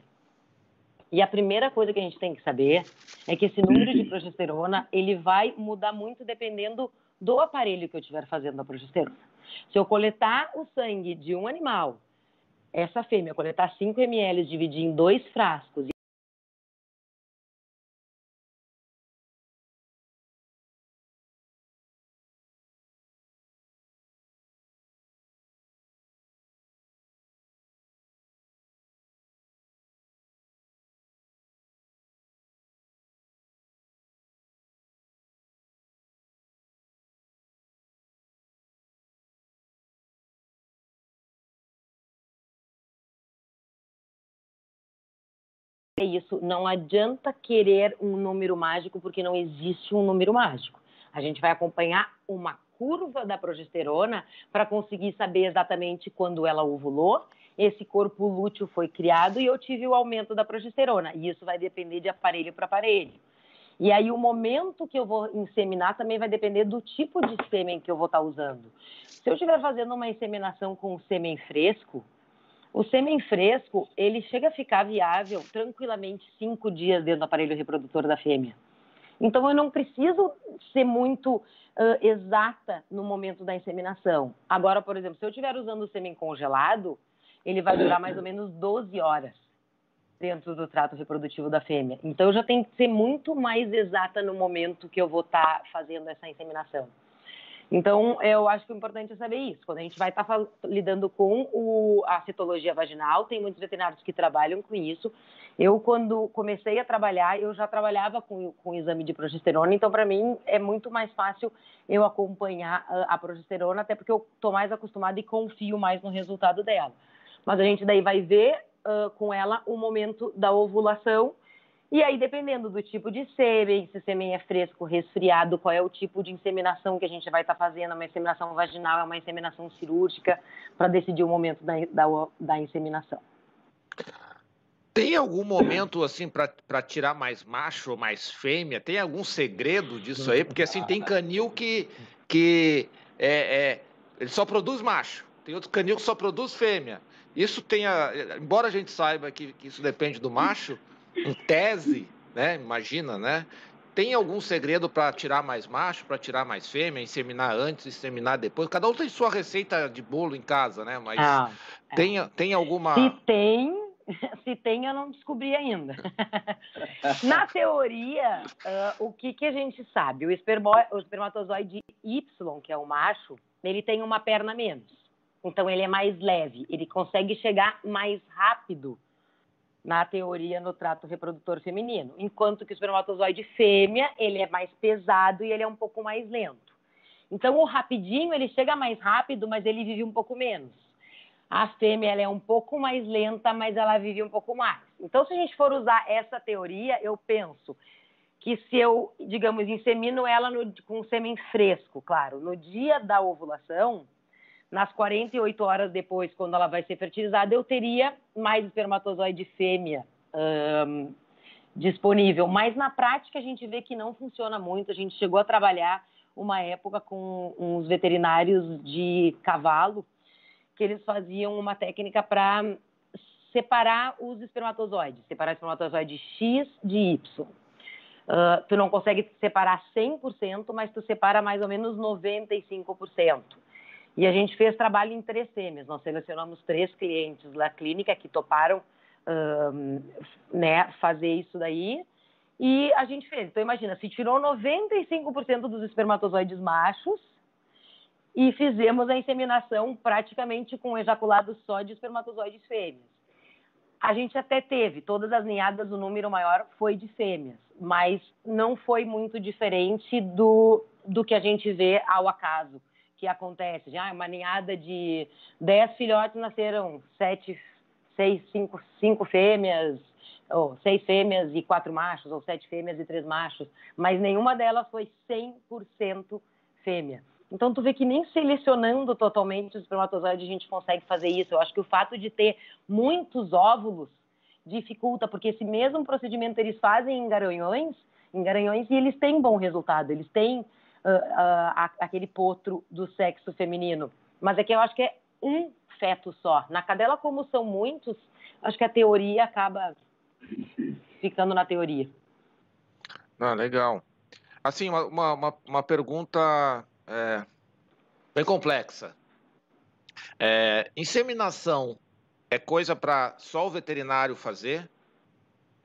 E a primeira coisa que a gente tem que saber é que esse número de progesterona ele vai mudar muito dependendo do aparelho que eu estiver fazendo a progesterona. Se eu coletar o sangue de um animal, essa fêmea coletar 5 ml, dividir em dois frascos é isso. Não adianta querer um número mágico, porque não existe um número mágico. A gente vai acompanhar uma curva da progesterona para conseguir saber exatamente quando ela ovulou, esse corpo lúteo foi criado e eu tive o aumento da progesterona. E isso vai depender de aparelho para aparelho. E aí o momento que eu vou inseminar também vai depender do tipo de sêmen que eu vou estar tá usando. Se eu estiver fazendo uma inseminação com sêmen fresco, o sêmen fresco, ele chega a ficar viável tranquilamente cinco dias dentro do aparelho reprodutor da fêmea. Então, eu não preciso ser muito uh, exata no momento da inseminação. Agora, por exemplo, se eu estiver usando o sêmen congelado, ele vai durar mais ou menos 12 horas dentro do trato reprodutivo da fêmea. Então, eu já tenho que ser muito mais exata no momento que eu vou estar tá fazendo essa inseminação. Então, eu acho que o importante é saber isso. Quando a gente vai estar tá lidando com o, a citologia vaginal, tem muitos veterinários que trabalham com isso. Eu, quando comecei a trabalhar, eu já trabalhava com, com exame de progesterona, então, para mim, é muito mais fácil eu acompanhar a, a progesterona, até porque eu estou mais acostumada e confio mais no resultado dela. Mas a gente daí vai ver uh, com ela o momento da ovulação e aí, dependendo do tipo de sêmen, se o sêmen é fresco, resfriado, qual é o tipo de inseminação que a gente vai estar tá fazendo, uma inseminação vaginal, é uma inseminação cirúrgica, para decidir o momento da, da, da, inseminação. Tem algum momento, assim, para tirar mais macho ou mais fêmea? Tem algum segredo disso aí? Porque, assim, tem canil que, que é, é, ele só produz macho, tem outro canil que só produz fêmea. Isso tem, a, embora a gente saiba que, que isso depende do macho, em tese, né? Imagina, né? Tem algum segredo para tirar mais macho, para tirar mais fêmea, inseminar antes, inseminar depois? Cada um tem sua receita de bolo em casa, né? Mas ah, tem, é. tem alguma. Se tem, se tem, eu não descobri ainda. Na teoria, uh, o que, que a gente sabe? O, espermo, o espermatozoide Y, que é o macho, ele tem uma perna menos. Então, ele é mais leve, ele consegue chegar mais rápido na teoria no trato reprodutor feminino, enquanto que o espermatozoide fêmea, ele é mais pesado e ele é um pouco mais lento. Então o rapidinho, ele chega mais rápido, mas ele vive um pouco menos. A fêmea ela é um pouco mais lenta, mas ela vive um pouco mais. Então se a gente for usar essa teoria, eu penso que se eu, digamos, insemino ela no, com sêmen fresco, claro, no dia da ovulação, nas 48 horas depois, quando ela vai ser fertilizada, eu teria mais espermatozoide fêmea disponível. Mas na prática a gente vê que não funciona muito. A gente chegou a trabalhar uma época com uns veterinários de cavalo que eles faziam uma técnica para separar os espermatozoides, separar espermatozoide X de Y. Uh, tu não consegue separar 100%, mas tu separa mais ou menos 95%. E a gente fez trabalho em três sêmias. Nós selecionamos três clientes da clínica que toparam uh, né, fazer isso daí. E a gente fez. Então, imagina, se tirou 95% dos espermatozoides machos e fizemos a inseminação praticamente com ejaculado só de espermatozoides fêmeas. A gente até teve, todas as ninhadas, o número maior foi de fêmeas, mas não foi muito diferente do, do que a gente vê ao acaso que acontece. Já uma ninhada de 10 filhotes nasceram 7, 6, 5, 5 fêmeas, ou 6 fêmeas e 4 machos, ou 7 fêmeas e 3 machos, mas nenhuma delas foi 100% fêmea. Então, tu vê que nem selecionando totalmente os espermatozoides a gente consegue fazer isso. Eu acho que o fato de ter muitos óvulos dificulta, porque esse mesmo procedimento eles fazem em garanhões, em garanhões e eles têm bom resultado. Eles têm uh, uh, aquele potro do sexo feminino. Mas é que eu acho que é um feto só. Na cadela, como são muitos, acho que a teoria acaba ficando na teoria. Ah, legal. Assim, uma, uma, uma pergunta é, bem complexa. É, inseminação é coisa para só o veterinário fazer?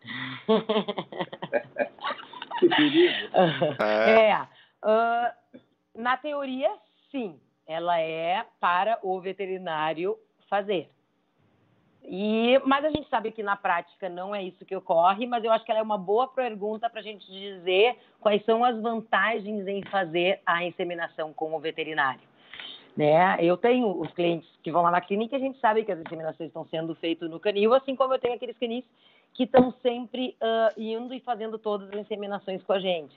que perigo. É, é uh, na teoria, sim, ela é para o veterinário fazer. E, mas a gente sabe que na prática não é isso que ocorre, mas eu acho que ela é uma boa pergunta para a gente dizer quais são as vantagens em fazer a inseminação com o veterinário. Né? Eu tenho os clientes que vão lá na clínica e a gente sabe que as inseminações estão sendo feitas no canil, assim como eu tenho aqueles canis que estão sempre uh, indo e fazendo todas as inseminações com a gente.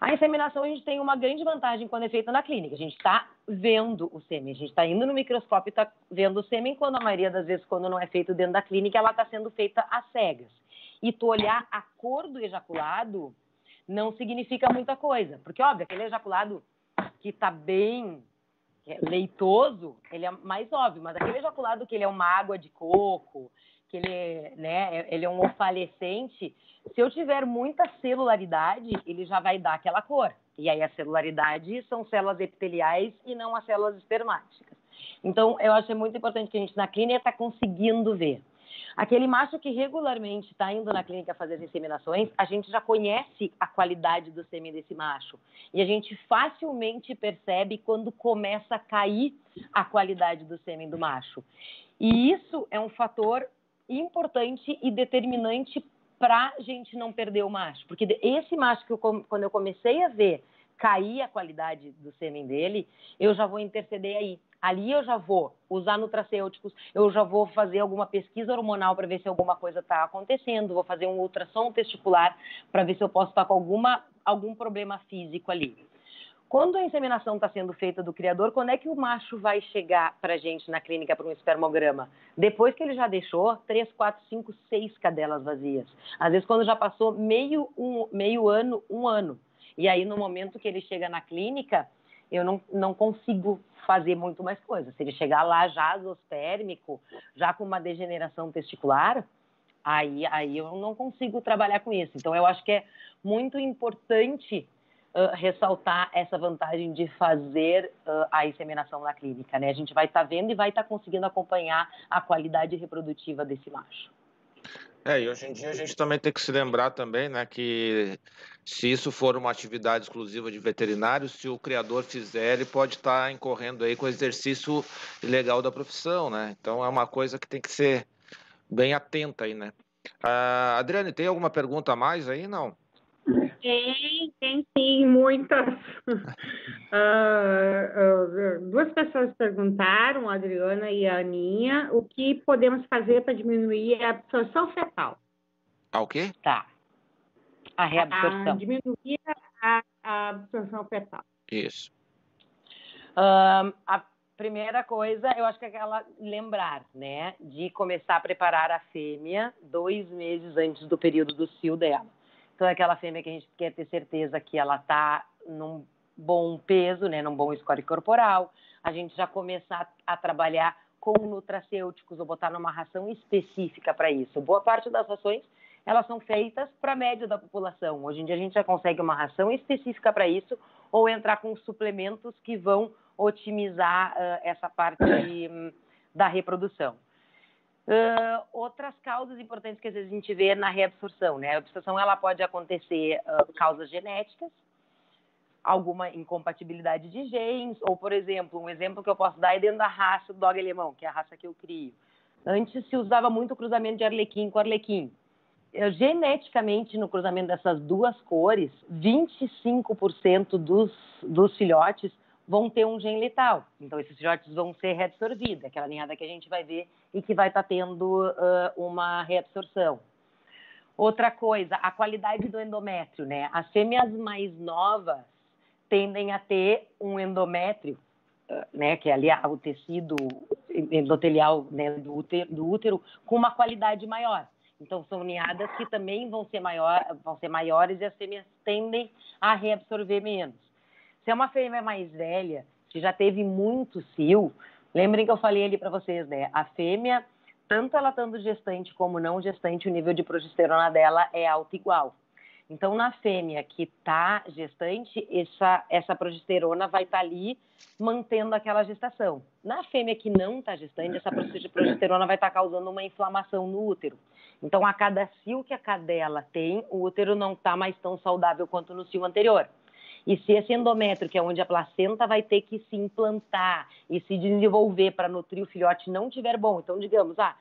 A inseminação a gente tem uma grande vantagem quando é feita na clínica. A gente está vendo o sêmen, a gente está indo no microscópio e está vendo o sêmen, quando a maioria das vezes, quando não é feito dentro da clínica, ela está sendo feita às cegas. E tu olhar a cor do ejaculado não significa muita coisa, porque, óbvio, aquele ejaculado que está bem é, leitoso, ele é mais óbvio, mas aquele ejaculado que ele é uma água de coco, que ele, né, ele é um ofalescente, se eu tiver muita celularidade, ele já vai dar aquela cor. E aí a celularidade são células epiteliais e não as células espermáticas. Então, eu acho muito importante que a gente na clínica está conseguindo ver. Aquele macho que regularmente está indo na clínica fazer as inseminações, a gente já conhece a qualidade do sêmen desse macho. E a gente facilmente percebe quando começa a cair a qualidade do sêmen do macho. E isso é um fator importante e determinante para a gente não perder o macho. Porque esse macho que eu, quando eu comecei a ver cair a qualidade do sêmen dele, eu já vou interceder aí. Ali eu já vou usar nutracêuticos, eu já vou fazer alguma pesquisa hormonal para ver se alguma coisa está acontecendo, vou fazer um ultrassom testicular para ver se eu posso estar com alguma, algum problema físico ali. Quando a inseminação está sendo feita do criador, quando é que o macho vai chegar para a gente na clínica para um espermograma? Depois que ele já deixou três, quatro, cinco, seis cadelas vazias. Às vezes, quando já passou meio, um, meio ano, um ano. E aí, no momento que ele chega na clínica, eu não, não consigo fazer muito mais coisa. Se ele chegar lá já azospérmico, já com uma degeneração testicular, aí, aí eu não consigo trabalhar com isso. Então, eu acho que é muito importante ressaltar essa vantagem de fazer uh, a inseminação na clínica. Né? A gente vai estar tá vendo e vai estar tá conseguindo acompanhar a qualidade reprodutiva desse macho. É, e hoje em dia a gente também tem que se lembrar também, né, que se isso for uma atividade exclusiva de veterinário, se o criador fizer, ele pode estar tá incorrendo aí com o exercício ilegal da profissão, né? Então é uma coisa que tem que ser bem atenta aí, né? Uh, Adriane, tem alguma pergunta a mais aí? Não? Tem, tem sim, muitas. Uh, uh, duas pessoas perguntaram, a Adriana e a Aninha, o que podemos fazer para diminuir a absorção fetal. A o quê? Tá. A reabsorção. A diminuir a, a absorção fetal. Isso. Uh, a primeira coisa, eu acho que é aquela lembrar, né, de começar a preparar a fêmea dois meses antes do período do cio dela. Então, é aquela fêmea que a gente quer ter certeza que ela está num bom peso, né, num bom score corporal. A gente já começar a trabalhar com nutracêuticos ou botar numa ração específica para isso. Boa parte das rações elas são feitas para a média da população. Hoje em dia a gente já consegue uma ração específica para isso ou entrar com suplementos que vão otimizar uh, essa parte um, da reprodução. Uh, outras causas importantes que às vezes a gente vê na reabsorção, né? A absorção ela pode acontecer uh, causas genéticas, alguma incompatibilidade de genes, ou, por exemplo, um exemplo que eu posso dar é dentro da raça do dog alemão, que é a raça que eu crio. Antes se usava muito o cruzamento de arlequim com arlequim. Geneticamente, no cruzamento dessas duas cores, 25% dos, dos filhotes vão ter um gene letal. Então, esses filhotes vão ser reabsorvidos, aquela ninhada que a gente vai ver e que vai estar tá tendo uh, uma reabsorção. Outra coisa, a qualidade do endométrio, né? As fêmeas mais novas tendem a ter um endométrio, né, que é ali o tecido endotelial né, do, útero, do útero, com uma qualidade maior. Então, são ninhadas que também vão ser, maior, vão ser maiores e as fêmeas tendem a reabsorver menos. Se é uma fêmea mais velha, que já teve muito cio, lembrem que eu falei ali para vocês, né? A fêmea, tanto ela estando gestante como não gestante, o nível de progesterona dela é alto igual. Então, na fêmea que está gestante, essa, essa progesterona vai estar tá ali mantendo aquela gestação. Na fêmea que não está gestante, essa progesterona vai estar tá causando uma inflamação no útero. Então, a cada cio que a cadela tem, o útero não está mais tão saudável quanto no cio anterior. E se esse endométrio, que é onde a placenta vai ter que se implantar e se desenvolver para nutrir o filhote, não tiver bom, então digamos, ah,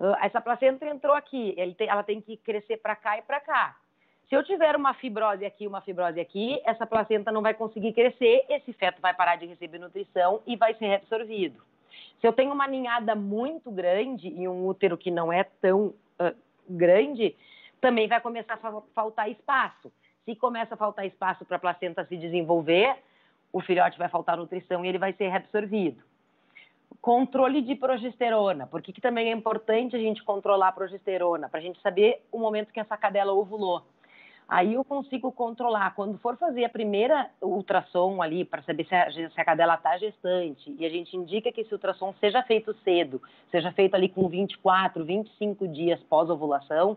ah essa placenta entrou aqui, ela tem que crescer para cá e para cá. Se eu tiver uma fibrose aqui, uma fibrose aqui, essa placenta não vai conseguir crescer, esse feto vai parar de receber nutrição e vai ser reabsorvido. Se eu tenho uma ninhada muito grande e um útero que não é tão uh, grande, também vai começar a faltar espaço. Se começa a faltar espaço para a placenta se desenvolver, o filhote vai faltar nutrição e ele vai ser reabsorvido. Controle de progesterona. Por que, que também é importante a gente controlar a progesterona? Para a gente saber o momento que essa cadela ovulou. Aí eu consigo controlar. Quando for fazer a primeira ultrassom ali, para saber se a, se a cadela está gestante, e a gente indica que esse ultrassom seja feito cedo, seja feito ali com 24, 25 dias pós-ovulação,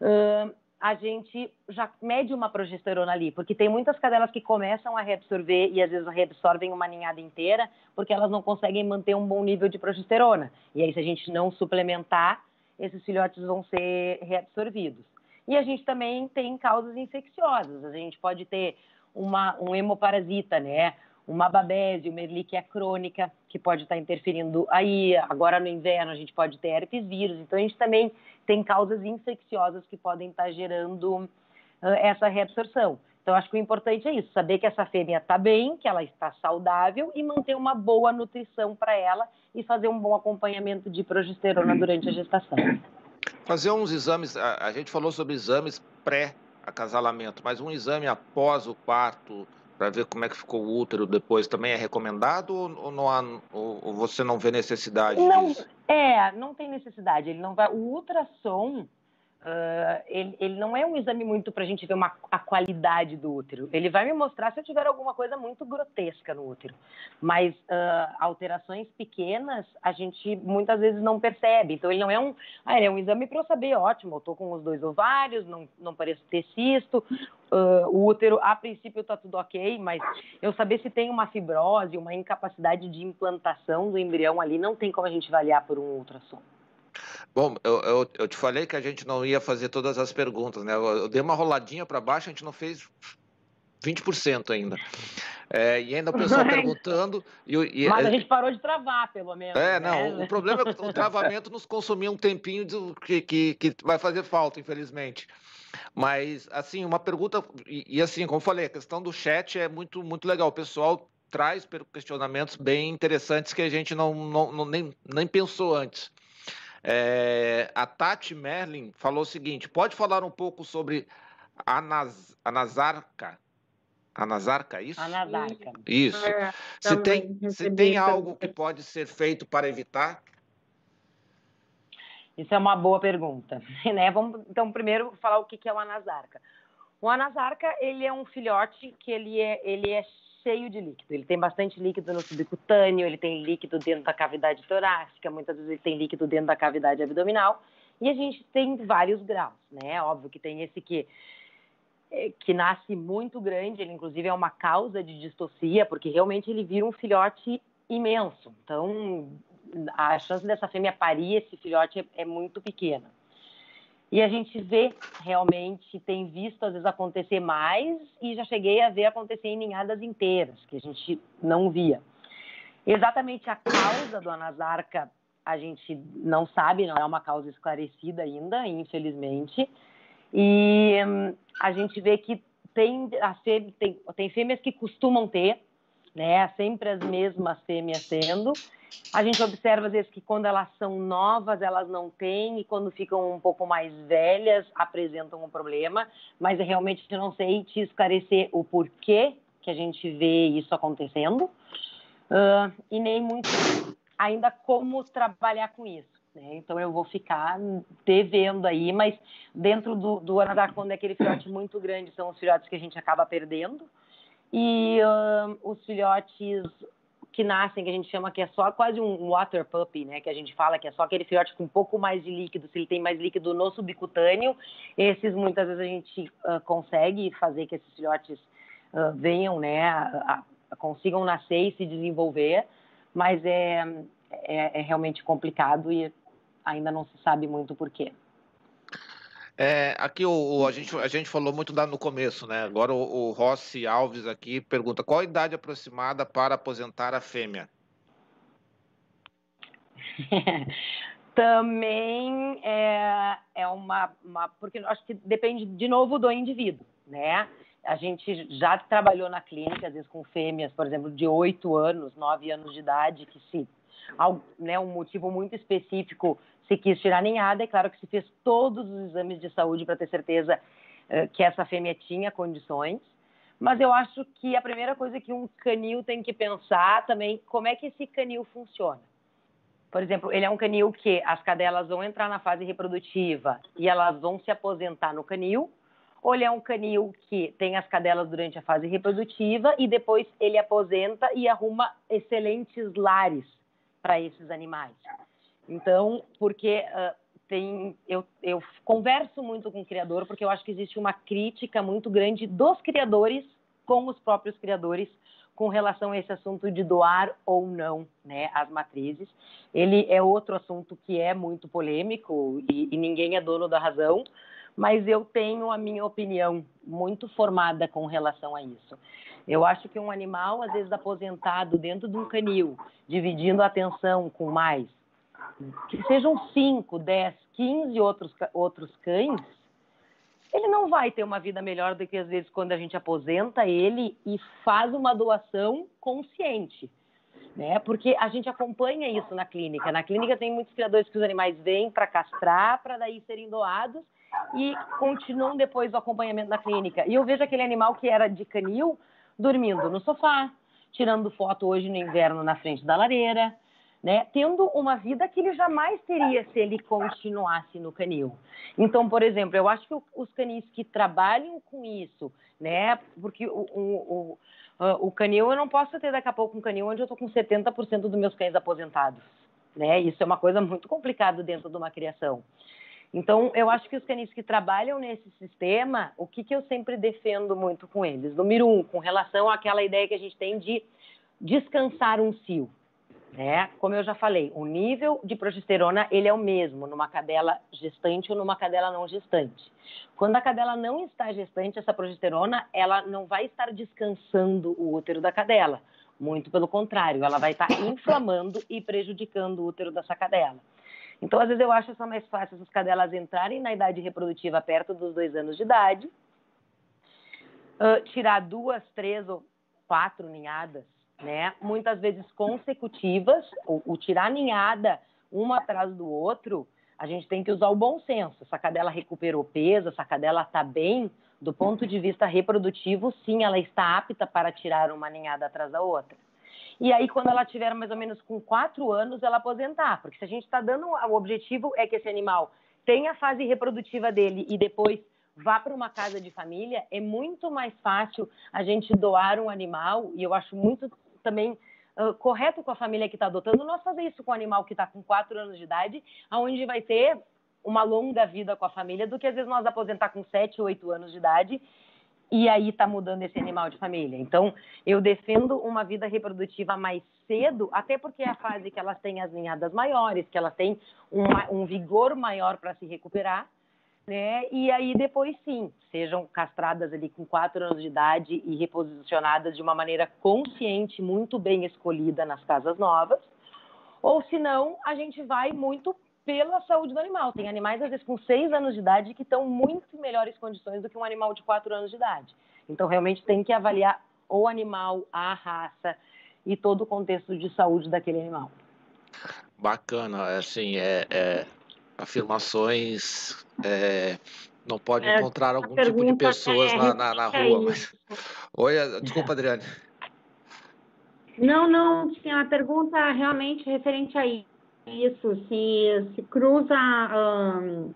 uh, a gente já mede uma progesterona ali, porque tem muitas cadelas que começam a reabsorver e às vezes reabsorvem uma ninhada inteira, porque elas não conseguem manter um bom nível de progesterona. E aí, se a gente não suplementar, esses filhotes vão ser reabsorvidos. E a gente também tem causas infecciosas. A gente pode ter uma, um hemoparasita, né? Uma babese, uma erlíquia crônica, que pode estar interferindo aí. Agora no inverno a gente pode ter herpes vírus. Então a gente também tem causas infecciosas que podem estar gerando essa reabsorção. Então, acho que o importante é isso, saber que essa fêmea está bem, que ela está saudável e manter uma boa nutrição para ela e fazer um bom acompanhamento de progesterona durante a gestação fazer uns exames, a gente falou sobre exames pré-acasalamento, mas um exame após o parto, para ver como é que ficou o útero depois, também é recomendado ou, não há, ou, você não vê necessidade não, disso? É, não tem necessidade. Ele não vai. O ultrassom Uh, ele, ele, não é um exame muito para a gente ver uma, a qualidade do útero. Ele vai me mostrar se eu tiver alguma coisa muito grotesca no útero. Mas uh, alterações pequenas a gente muitas vezes não percebe. Então ele não é um. Ah, é um exame para eu saber, ótimo, eu estou com os dois ovários, não, não pareço ter cisto. Uh, o útero, a princípio, está tudo ok, mas eu saber se tem uma fibrose, uma incapacidade de implantação do embrião ali, não tem como a gente avaliar por um ultrassom. Bom, eu, eu, eu, te falei que a gente não ia fazer todas as perguntas, né? Eu, eu dei uma roladinha para baixo, a gente não fez 20% ainda. É, e ainda o pessoal perguntando. E, e, Mas a gente parou de travar, pelo menos. É, né? não. O problema é que o travamento nos consumiu um tempinho que, que, que vai fazer falta, infelizmente. Mas, assim, uma pergunta. E, e, assim, como eu falei, a questão do chat é muito, muito legal. O pessoal traz questionamentos bem interessantes que a gente não, não, não nem, nem pensou antes. É, a Tati Merlin falou o seguinte: pode falar um pouco sobre a, Nas, a Nazarca? Anasarca, isso? Anasarca. Isso. É, se tem, se tem algo que pode ser feito para evitar? Isso é uma boa pergunta. Né? Vamos, então, primeiro, falar o que é o anasarca. O anasarca, ele é um filhote que ele é, ele é cheio de líquido. Ele tem bastante líquido no subcutâneo, ele tem líquido dentro da cavidade torácica, muitas vezes ele tem líquido dentro da cavidade abdominal. E a gente tem vários graus, né? Óbvio que tem esse que é, que nasce muito grande, ele inclusive é uma causa de distocia, porque realmente ele vira um filhote imenso. Então, a chance dessa fêmea parir esse filhote é, é muito pequena. E a gente vê realmente, tem visto às vezes acontecer mais e já cheguei a ver acontecer em ninhadas inteiras, que a gente não via. Exatamente a causa do anasarca a gente não sabe, não é uma causa esclarecida ainda, infelizmente. E hum, a gente vê que tem, fêmea, tem, tem fêmeas que costumam ter, né? Sempre as mesmas fêmeas tendo. A gente observa às vezes que quando elas são novas elas não têm e quando ficam um pouco mais velhas apresentam um problema, mas realmente eu não sei te esclarecer o porquê que a gente vê isso acontecendo uh, e nem muito ainda como trabalhar com isso. Né? Então eu vou ficar devendo aí, mas dentro do, do quando é aquele filhote muito grande, são os filhotes que a gente acaba perdendo. E os filhotes que nascem, que a gente chama que é só quase um water puppy, né? Que a gente fala que é só aquele filhote com um pouco mais de líquido, se ele tem mais líquido no subcutâneo, esses muitas vezes a gente uh, consegue fazer que esses filhotes uh, venham, né? A, a, consigam nascer e se desenvolver mas é, é, é realmente complicado e ainda não se sabe muito por quê. É, aqui o, o, a, gente, a gente falou muito no começo, né? Agora o, o Rossi Alves aqui pergunta qual a idade aproximada para aposentar a fêmea? Também é, é uma, uma. Porque acho que depende de novo do indivíduo, né? A gente já trabalhou na clínica, às vezes com fêmeas, por exemplo, de 8 anos, 9 anos de idade, que se né, um motivo muito específico se quis tirar ninhada, é claro que se fez todos os exames de saúde para ter certeza uh, que essa fêmea tinha condições. Mas eu acho que a primeira coisa que um canil tem que pensar também, como é que esse canil funciona. Por exemplo, ele é um canil que as cadelas vão entrar na fase reprodutiva e elas vão se aposentar no canil, ou ele é um canil que tem as cadelas durante a fase reprodutiva e depois ele aposenta e arruma excelentes lares para esses animais. Então, porque uh, tem, eu, eu converso muito com o criador, porque eu acho que existe uma crítica muito grande dos criadores com os próprios criadores com relação a esse assunto de doar ou não né, as matrizes. Ele é outro assunto que é muito polêmico e, e ninguém é dono da razão, mas eu tenho a minha opinião muito formada com relação a isso. Eu acho que um animal, às vezes aposentado dentro de um canil, dividindo a atenção com mais, que sejam 5, 10, 15 outros, outros cães, ele não vai ter uma vida melhor do que às vezes quando a gente aposenta ele e faz uma doação consciente. Né? Porque a gente acompanha isso na clínica. Na clínica tem muitos criadores que os animais vêm para castrar, para daí serem doados e continuam depois do acompanhamento na clínica. E eu vejo aquele animal que era de canil dormindo no sofá, tirando foto hoje no inverno na frente da lareira, né? Tendo uma vida que ele jamais teria se ele continuasse no canil. Então, por exemplo, eu acho que os canis que trabalham com isso, né? Porque o, o, o, o canil, eu não posso ter daqui a pouco um canil onde eu estou com 70% dos meus cães aposentados, né? Isso é uma coisa muito complicada dentro de uma criação. Então, eu acho que os canis que trabalham nesse sistema, o que, que eu sempre defendo muito com eles? Número um, com relação àquela ideia que a gente tem de descansar um cio. Né? Como eu já falei, o nível de progesterona ele é o mesmo numa cadela gestante ou numa cadela não gestante. Quando a cadela não está gestante, essa progesterona ela não vai estar descansando o útero da cadela. Muito pelo contrário, ela vai estar inflamando e prejudicando o útero dessa cadela. Então, às vezes, eu acho só mais fácil essas cadelas entrarem na idade reprodutiva perto dos dois anos de idade, uh, tirar duas, três ou quatro ninhadas, né? Muitas vezes consecutivas, o, o tirar ninhada uma atrás do outro, a gente tem que usar o bom senso. Essa cadela recuperou peso, essa cadela está bem, Do ponto de vista reprodutivo, sim, ela está apta para tirar uma ninhada atrás da outra. E aí, quando ela tiver mais ou menos com quatro anos, ela aposentar. Porque se a gente está dando. O objetivo é que esse animal tenha a fase reprodutiva dele e depois vá para uma casa de família, é muito mais fácil a gente doar um animal, e eu acho muito também uh, correto com a família que está adotando, nós fazer isso com o animal que está com quatro anos de idade, aonde vai ter uma longa vida com a família, do que às vezes nós aposentar com sete, oito anos de idade e aí está mudando esse animal de família. Então, eu defendo uma vida reprodutiva mais cedo, até porque é a fase que elas têm as ninhadas maiores, que elas têm uma, um vigor maior para se recuperar, né? E aí depois sim, sejam castradas ali com quatro anos de idade e reposicionadas de uma maneira consciente, muito bem escolhida nas casas novas. Ou se não, a gente vai muito pela saúde do animal. Tem animais, às vezes, com seis anos de idade que estão muito em melhores condições do que um animal de quatro anos de idade. Então, realmente tem que avaliar o animal, a raça e todo o contexto de saúde daquele animal. Bacana, assim, é, é afirmações. É, não pode é, encontrar algum tipo de pessoas é, na, na, na rua. Mas... Oi, desculpa, Adriane. Não, não, tinha uma pergunta realmente referente a isso, se, se cruza, um,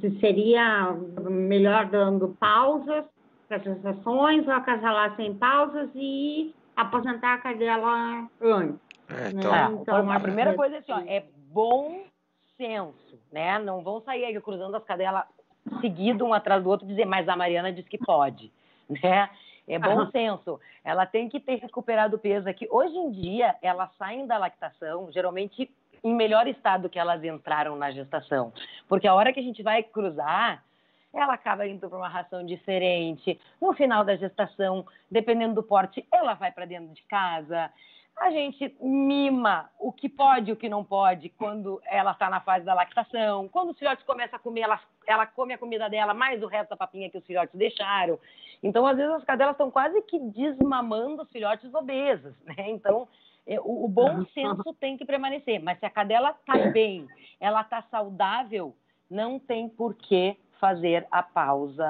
se seria melhor dando pausas para as gestações ou acasalar sem pausas e aposentar a cadela antes. É, então... Né? então a primeira coisa é assim, ó, é bom senso, né? Não vão sair aí cruzando as cadelas seguido um atrás do outro e dizer, mas a Mariana disse que pode, né? É bom senso. Ela tem que ter recuperado o peso aqui. Hoje em dia, elas saem da lactação, geralmente em melhor estado que elas entraram na gestação. Porque a hora que a gente vai cruzar, ela acaba indo para uma ração diferente. No final da gestação, dependendo do porte, ela vai para dentro de casa. A gente mima o que pode e o que não pode quando ela está na fase da lactação. Quando os filhotes começam a comer, ela, ela come a comida dela, mais o resto da papinha que os filhotes deixaram. Então, às vezes, as cadelas estão quase que desmamando os filhotes obesos, né? Então, o, o bom senso tem que permanecer, mas se a cadela está é. bem, ela está saudável, não tem por que fazer a pausa.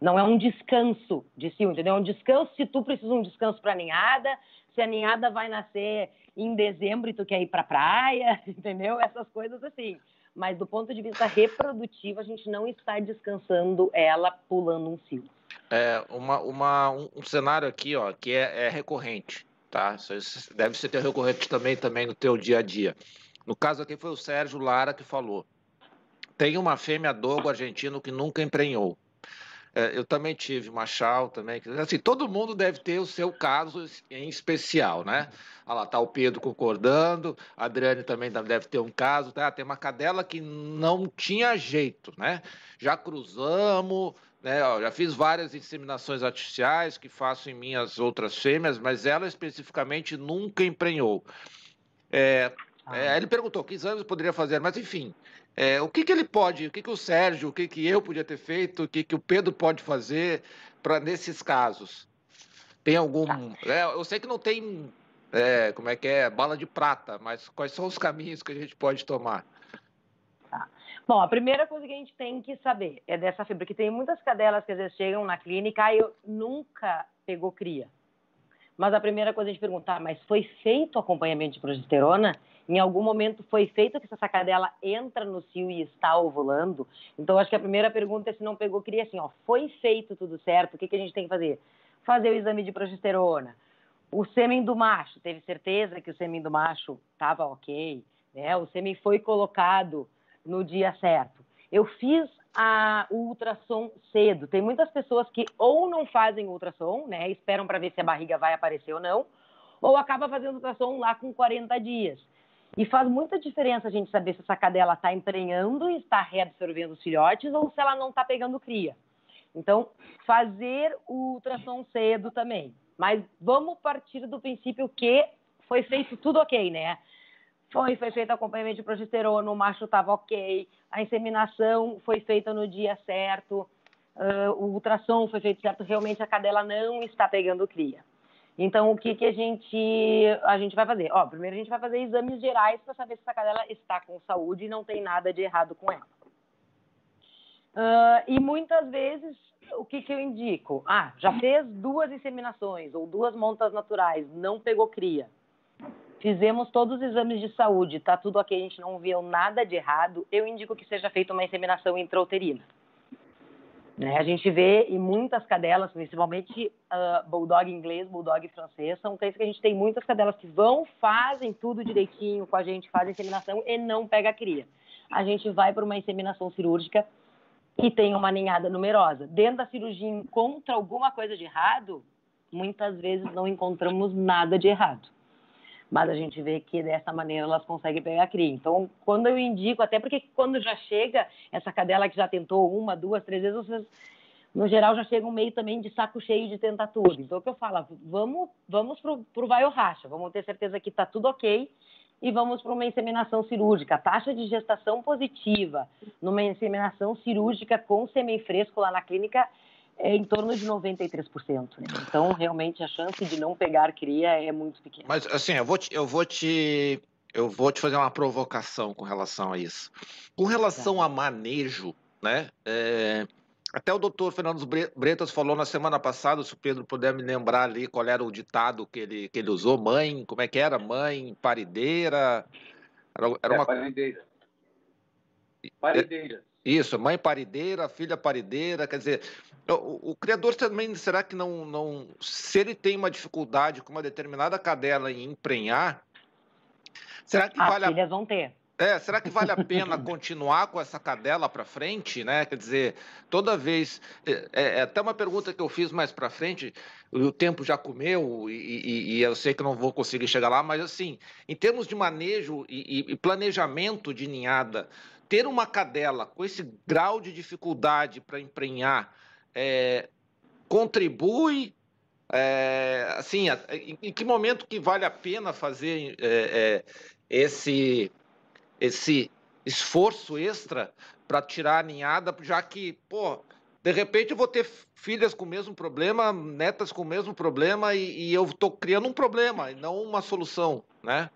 Não é um descanso de si, entendeu? É um descanso se tu precisa de um descanso para a ninhada, se a ninhada vai nascer em dezembro e tu quer ir para a praia, entendeu? Essas coisas assim. Mas do ponto de vista reprodutivo, a gente não está descansando ela pulando um cio. É uma, uma, um, um cenário aqui, ó, que é, é recorrente tá? Deve ser teu recorrente também, também no teu dia a dia. No caso aqui foi o Sérgio Lara que falou. Tem uma fêmea dogo argentino que nunca emprenhou. É, eu também tive uma chau também. Assim, todo mundo deve ter o seu caso em especial, né? Olha lá, tá o Pedro concordando, a Adriane também deve ter um caso, tá? Tem uma cadela que não tinha jeito, né? Já cruzamos, né, ó, já fiz várias inseminações artificiais que faço em minhas outras fêmeas, mas ela especificamente nunca emprenhou. É, ah. é, ele perguntou que exames poderia fazer, mas enfim, é, o que, que ele pode, o que, que o Sérgio, o que, que eu podia ter feito, o que, que o Pedro pode fazer para nesses casos? Tem algum. É, eu sei que não tem, é, como é que é, bala de prata, mas quais são os caminhos que a gente pode tomar? Bom, a primeira coisa que a gente tem que saber é dessa fibra, que tem muitas cadelas que às vezes chegam na clínica e nunca pegou cria. Mas a primeira coisa a gente perguntar, mas foi feito acompanhamento de progesterona? Em algum momento foi feito que essa cadela entra no cio e está ovulando? Então, acho que a primeira pergunta é se não pegou cria, assim, ó, foi feito tudo certo, o que, que a gente tem que fazer? Fazer o exame de progesterona. O sêmen do macho, teve certeza que o sêmen do macho estava ok? Né? O sêmen foi colocado no dia certo. Eu fiz a, ultrassom cedo. Tem muitas pessoas que ou não fazem ultrassom, né? Esperam para ver se a barriga vai aparecer ou não, ou acaba fazendo ultrassom lá com 40 dias. E faz muita diferença a gente saber se essa cadela está emprenhando e está reabsorvendo os filhotes ou se ela não está pegando cria. Então, fazer o ultrassom cedo também. Mas vamos partir do princípio que foi feito tudo ok, né? Foi, foi feito acompanhamento de progesterona, o macho estava ok, a inseminação foi feita no dia certo, uh, o ultrassom foi feito certo, realmente a cadela não está pegando cria. Então, o que, que a, gente, a gente vai fazer? Ó, primeiro a gente vai fazer exames gerais para saber se essa cadela está com saúde e não tem nada de errado com ela. Uh, e muitas vezes, o que, que eu indico? Ah, já fez duas inseminações ou duas montas naturais, não pegou cria. Fizemos todos os exames de saúde, tá tudo ok, a gente não viu nada de errado. Eu indico que seja feita uma inseminação intrauterina. Né? A gente vê em muitas cadelas, principalmente uh, bulldog inglês, bulldog francês, são cães que a gente tem muitas cadelas que vão, fazem tudo direitinho com a gente, fazem inseminação e não pega a cria. A gente vai para uma inseminação cirúrgica que tem uma ninhada numerosa. Dentro da cirurgia encontra alguma coisa de errado, muitas vezes não encontramos nada de errado mas a gente vê que dessa maneira elas conseguem pegar cria. Então, quando eu indico, até porque quando já chega essa cadela que já tentou uma, duas, três vezes, vocês, no geral, já chegam meio também de saco cheio de tentar tudo. Então, o que eu falo, vamos, vamos pro, pro vai ou racha, vamos ter certeza que está tudo ok e vamos para uma inseminação cirúrgica. A taxa de gestação positiva numa inseminação cirúrgica com semi-fresco lá na clínica é em torno de 93%. Né? Então, realmente, a chance de não pegar cria é muito pequena. Mas, assim, eu vou te, eu vou te, eu vou te fazer uma provocação com relação a isso. Com relação tá. a manejo, né? É, até o doutor Fernando Bretas falou na semana passada, se o Pedro puder me lembrar ali qual era o ditado que ele, que ele usou, mãe, como é que era? Mãe parideira? Era, era é, uma... Parideira. Parideira. Isso, mãe parideira, filha parideira, quer dizer, o, o, criador também, será que não, não. Se ele tem uma dificuldade com uma determinada cadela em emprenhar, será que As vale filhas a... vão ter. É, será que vale a pena continuar com essa cadela para frente, né? Quer dizer, toda vez é, é, é, até uma pergunta que eu fiz mais para frente. O tempo já comeu e, e, e, eu sei que não vou conseguir chegar lá, mas assim, em termos de manejo e, e planejamento de ninhada, ter uma cadela com esse grau de dificuldade para emprenhar é, contribui é, assim, em, que momento que vale a pena fazer é, é, esse, esse esforço extra para tirar a ninhada, já que, pô, de repente eu vou ter filhas com o mesmo problema, netas com o mesmo problema e, e eu estou criando um problema e não uma solução, né?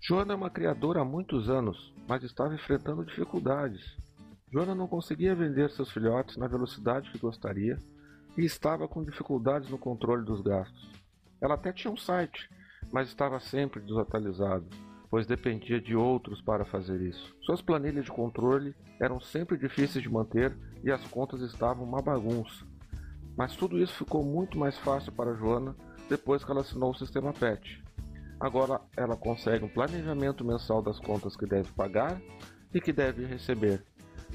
Joana é uma criadora há muitos anos, mas estava enfrentando dificuldades. Joana não conseguia vender seus filhotes na velocidade que gostaria e estava com dificuldades no controle dos gastos. Ela até tinha um site, mas estava sempre desatualizado, pois dependia de outros para fazer isso. Suas planilhas de controle eram sempre difíceis de manter e as contas estavam uma bagunça. Mas tudo isso ficou muito mais fácil para Joana depois que ela assinou o sistema PET. Agora ela consegue um planejamento mensal das contas que deve pagar e que deve receber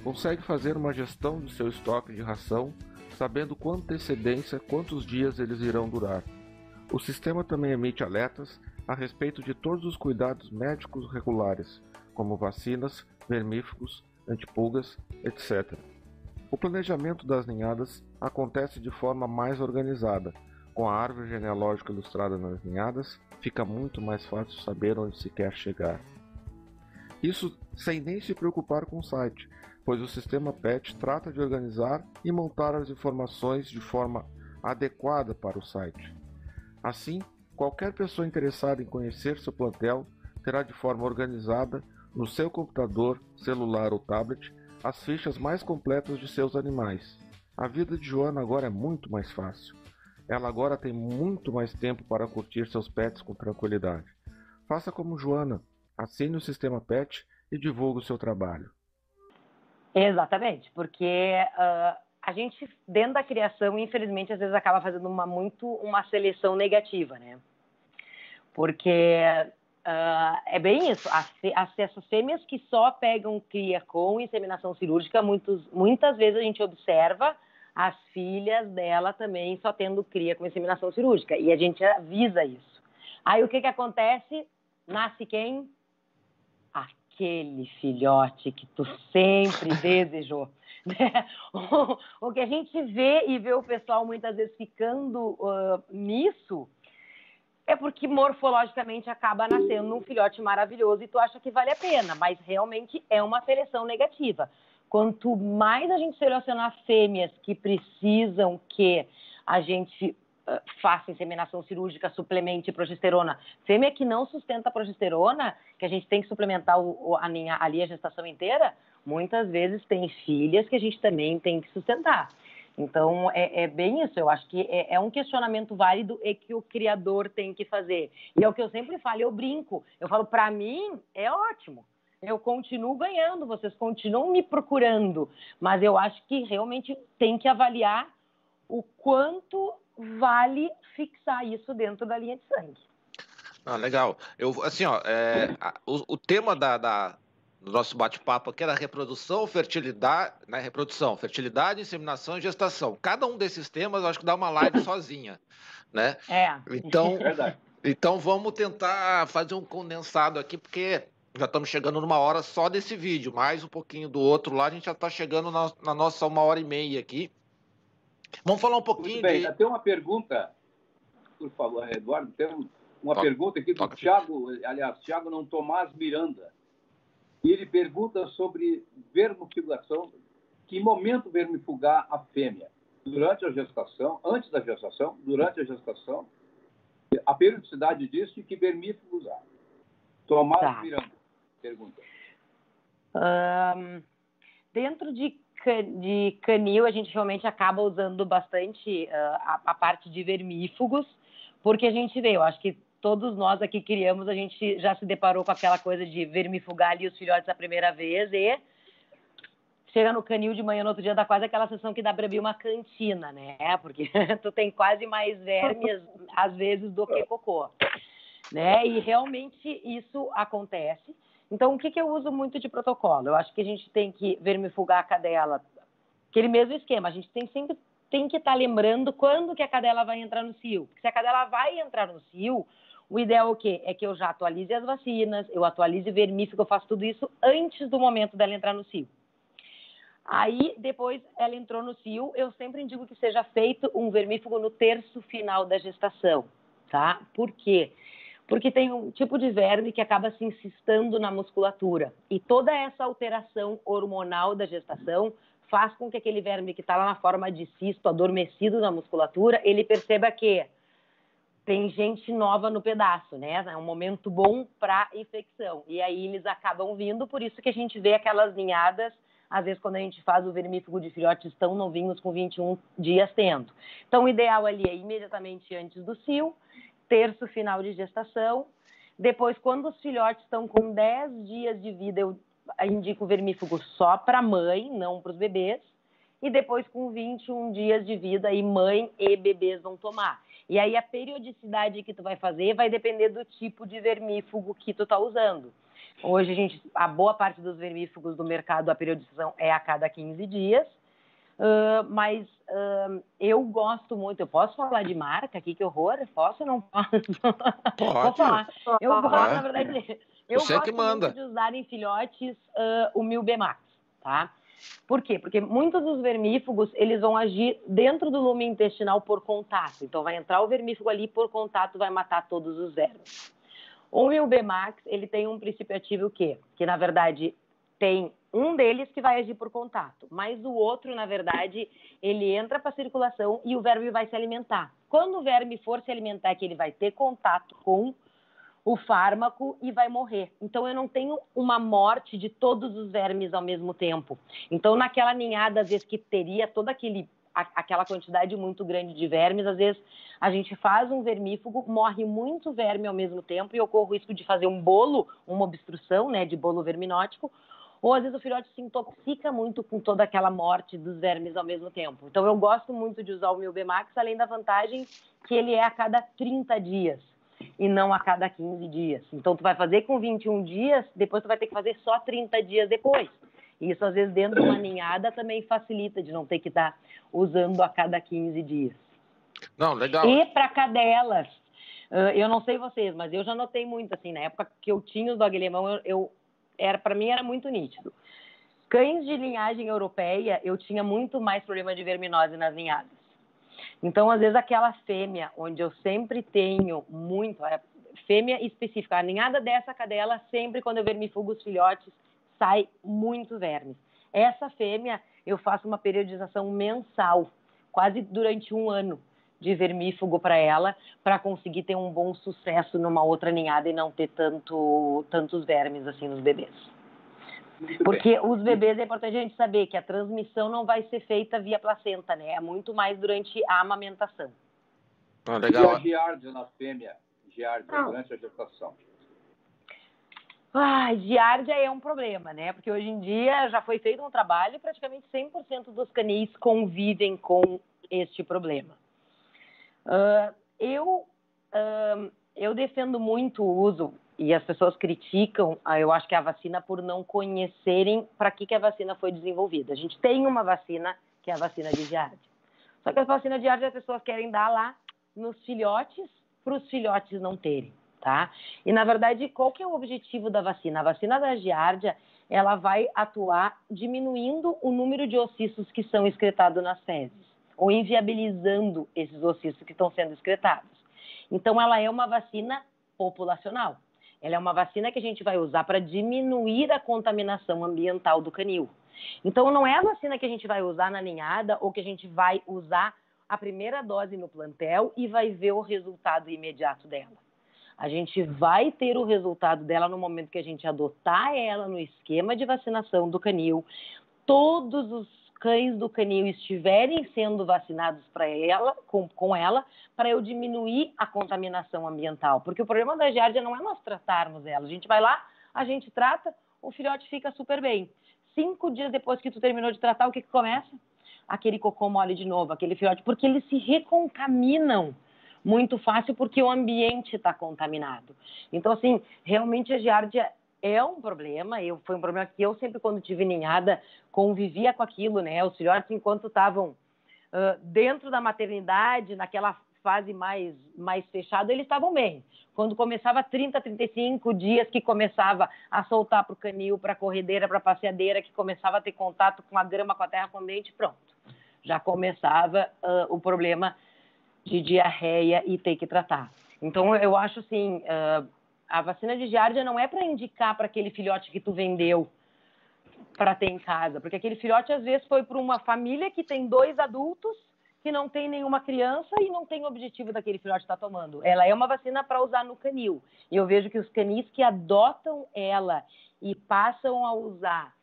consegue fazer uma gestão do seu estoque de ração, sabendo com antecedência quantos dias eles irão durar. O sistema também emite alertas a respeito de todos os cuidados médicos regulares, como vacinas, vermífugos, antipulgas, etc. O planejamento das ninhadas acontece de forma mais organizada. Com a árvore genealógica ilustrada nas ninhadas, fica muito mais fácil saber onde se quer chegar. Isso sem nem se preocupar com o site, pois o sistema PET trata de organizar e montar as informações de forma adequada para o site. Assim, qualquer pessoa interessada em conhecer seu plantel terá de forma organizada no seu computador, celular ou tablet as fichas mais completas de seus animais. A vida de Joana agora é muito mais fácil. Ela agora tem muito mais tempo para curtir seus pets com tranquilidade. Faça como Joana, assine o sistema PET e divulgue o seu trabalho. Exatamente, porque uh, a gente, dentro da criação, infelizmente, às vezes acaba fazendo uma, muito uma seleção negativa, né? Porque uh, é bem isso, as, as, essas fêmeas que só pegam cria com inseminação cirúrgica, muitos, muitas vezes a gente observa as filhas dela também só tendo cria com inseminação cirúrgica, e a gente avisa isso. Aí o que que acontece? Nasce quem? Aquele filhote que tu sempre desejou. Né? O, o, que a gente vê e vê o pessoal muitas vezes ficando uh, nisso é porque morfologicamente acaba nascendo um filhote maravilhoso e tu acha que vale a pena, mas realmente é uma seleção negativa. Quanto mais a gente selecionar fêmeas que precisam que a gente uh, faça inseminação cirúrgica, suplemente progesterona. Fêmea que não sustenta progesterona, que a gente tem que suplementar o, a, ali a gestação inteira, muitas vezes tem filhas que a gente também tem que sustentar. Então, é, é, bem isso. Eu acho que é, é, um questionamento válido e que o criador tem que fazer. E é o que eu sempre falo, eu brinco. Eu falo, para mim, é ótimo. Eu continuo ganhando, vocês continuam me procurando. Mas eu acho que realmente tem que avaliar o quanto vale fixar isso dentro da linha de sangue. Ah, legal. Eu, assim, ó, é, o, o, tema da, da, do nosso bate-papo aqui era reprodução, fertilidade, né? Reprodução, fertilidade, inseminação e gestação. Cada um desses temas, eu acho que dá uma live sozinha, né? É. Então, é então vamos tentar fazer um condensado aqui, porque já estamos chegando numa hora só desse vídeo, mais um pouquinho do outro lá, a gente já está chegando na, na, nossa uma hora e meia aqui. Vamos falar um pouquinho Muito bem, de... tem uma pergunta, por favor, Eduardo, tem uma toca, pergunta aqui do Tiago, aliás, Tiago não Tomás Miranda. E ele pergunta sobre vermifugação. Que momento vermifugar a fêmea? Durante a gestação, antes da gestação, durante a gestação, a periodicidade disso e que vermífugo usar. Tomás tá. Miranda pergunta. Um, dentro de, de canil, a gente realmente acaba usando bastante uh, a, a, parte de vermífugos, porque a gente vê, eu acho que todos nós aqui criamos, a gente já se deparou com aquela coisa de vermifugar ali os filhotes a primeira vez e chega no canil de manhã no outro dia dá quase aquela sensação que dá para abrir uma cantina, né? Porque tu tem quase mais vermes às vezes do que cocô, né? E realmente isso acontece. Então o que, que eu uso muito de protocolo? Eu acho que a gente tem que vermifugar a cadela, aquele mesmo esquema. A gente tem sempre tem que estar tá lembrando quando que a cadela vai entrar no cio. Porque se a cadela vai entrar no cio, o ideal é o quê? É que eu já atualize as vacinas, eu atualize vermífugo, eu faço tudo isso antes do momento dela entrar no cio. Aí, depois ela entrou no cio, eu sempre indico que seja feito um vermífugo no terço final da gestação, tá? Por quê? Porque tem um tipo de verme que acaba se insistando na musculatura. E toda essa alteração hormonal da gestação faz com que aquele verme que está lá na forma de cisto, adormecido na musculatura, ele perceba que tem gente nova no pedaço, né? É um momento bom para infecção. E aí eles acabam vindo, por isso que a gente vê aquelas ninhadas, às vezes quando a gente faz o vermífugo de filhotes tão novinhos com 21 dias tendo. Então o ideal ali é imediatamente antes do cio, terço final de gestação. Depois, quando os filhotes estão com 10 dias de vida, eu indico o vermífugo só para mãe, não para os bebês. E depois, com 21 dias de vida, aí mãe e bebês vão tomar. E aí a periodicidade que tu vai fazer vai depender do tipo de vermífugo que tu tá usando. Hoje a gente, a boa parte dos vermífugos do mercado, a periodização é a cada 15 dias. Uh, mas uh, eu gosto muito. Eu posso falar de marca aqui, que horror? Posso ou não posso? Pode. Vou falar. Eu gosto, é. na verdade, eu Você gosto que manda. muito de usar em filhotes uh, o Mil Max, tá? Por quê? Porque muitos dos vermífugos, eles vão agir dentro do lume intestinal por contato. Então, vai entrar o vermífugo ali por contato, vai matar todos os vermes. O Milbemax, ele tem um princípio ativo que, que na verdade tem um deles que vai agir por contato, mas o outro, na verdade, ele entra para circulação e o verme vai se alimentar. Quando o verme for se alimentar, que ele vai ter contato com o fármaco e vai morrer. Então eu não tenho uma morte de todos os vermes ao mesmo tempo. Então naquela ninhada, às vezes que teria toda aquele aquela quantidade muito grande de vermes, às vezes a gente faz um vermífugo, morre muito verme ao mesmo tempo e ocorre o risco de fazer um bolo, uma obstrução, né, de bolo verminótico, ou às vezes o filhote se intoxica muito com toda aquela morte dos vermes ao mesmo tempo. Então eu gosto muito de usar o meu Bemax, além da vantagem que ele é a cada 30 dias e não a cada 15 dias. Então, tu vai fazer com 21 dias, depois tu vai ter que fazer só 30 dias depois. Isso, às vezes, dentro de uma ninhada também facilita de não ter que estar usando a cada 15 dias. Não, legal. E para cadelas, eu não sei vocês, mas eu já notei muito, assim, na época que eu tinha os dog alemão, eu, eu era para mim era muito nítido. Cães de linhagem europeia, eu tinha muito mais problema de verminose nas ninhadas. Então, às vezes, aquela fêmea, onde eu sempre tenho muito, a fêmea específica, a ninhada dessa cadela, sempre quando eu vermifugo os filhotes, sai muito vermes. Essa fêmea, eu faço uma periodização mensal, quase durante um ano. De vermífugo para ela, para conseguir ter um bom sucesso numa outra ninhada e não ter tanto, tantos vermes assim nos bebês. Muito Porque bem. os bebês é importante a gente saber que a transmissão não vai ser feita via placenta, né? É muito mais durante a amamentação. Ah, legal. E a giardia na fêmea, giardia, ah. durante a gestação? Ah, giardia é um problema, né? Porque hoje em dia já foi feito um trabalho e praticamente 100% dos canis convivem com este problema. Uh, eu, uh, eu defendo muito o uso, e as pessoas criticam, uh, eu acho que a vacina por não conhecerem para que, que a vacina foi desenvolvida. A gente tem uma vacina, que é a vacina de giardia. Só que a vacina de giardia as pessoas querem dar lá nos filhotes, para os filhotes não terem, tá? E, na verdade, qual que é o objetivo da vacina? A vacina da giardia, ela vai atuar diminuindo o número de ossitos que são excretados nas fezes ou inviabilizando esses ocistos que estão sendo excretados. Então, ela é uma vacina populacional. Ela é uma vacina que a gente vai usar para diminuir a contaminação ambiental do canil. Então, não é a vacina que a gente vai usar na ninhada ou que a gente vai usar a primeira dose no plantel e vai ver o resultado imediato dela. A gente vai ter o resultado dela no momento que a gente adotar ela no esquema de vacinação do canil. Todos os cães do canil estiverem sendo vacinados para ela, com, com ela, para eu diminuir a contaminação ambiental. Porque o problema da giardia não é nós tratarmos ela. A gente vai lá, a gente trata, o filhote fica super bem. Cinco dias depois que tu terminou de tratar, o que, que começa? Aquele cocô mole de novo, aquele filhote, porque eles se recontaminam muito fácil porque o ambiente está contaminado. Então, assim, realmente a giardia é um problema. Eu, foi um problema que eu sempre, quando tive ninhada, convivia com aquilo, né? Os filhotes, enquanto estavam uh, dentro da maternidade, naquela fase mais, mais fechada, eles estavam bem. Quando começava 30, 35 dias, que começava a soltar para o canil, para a corredeira, para a passeadeira, que começava a ter contato com a grama, com a terra, com o ambiente, pronto. Já começava uh, o problema de diarreia e ter que tratar. Então, eu acho assim, uh, a vacina de giardia não é para indicar para aquele filhote que tu vendeu para ter em casa, porque aquele filhote às vezes foi para uma família que tem dois adultos que não tem nenhuma criança e não tem o objetivo daquele filhote estar tá tomando. Ela é uma vacina para usar no canil. E eu vejo que os canis que adotam ela e passam a usar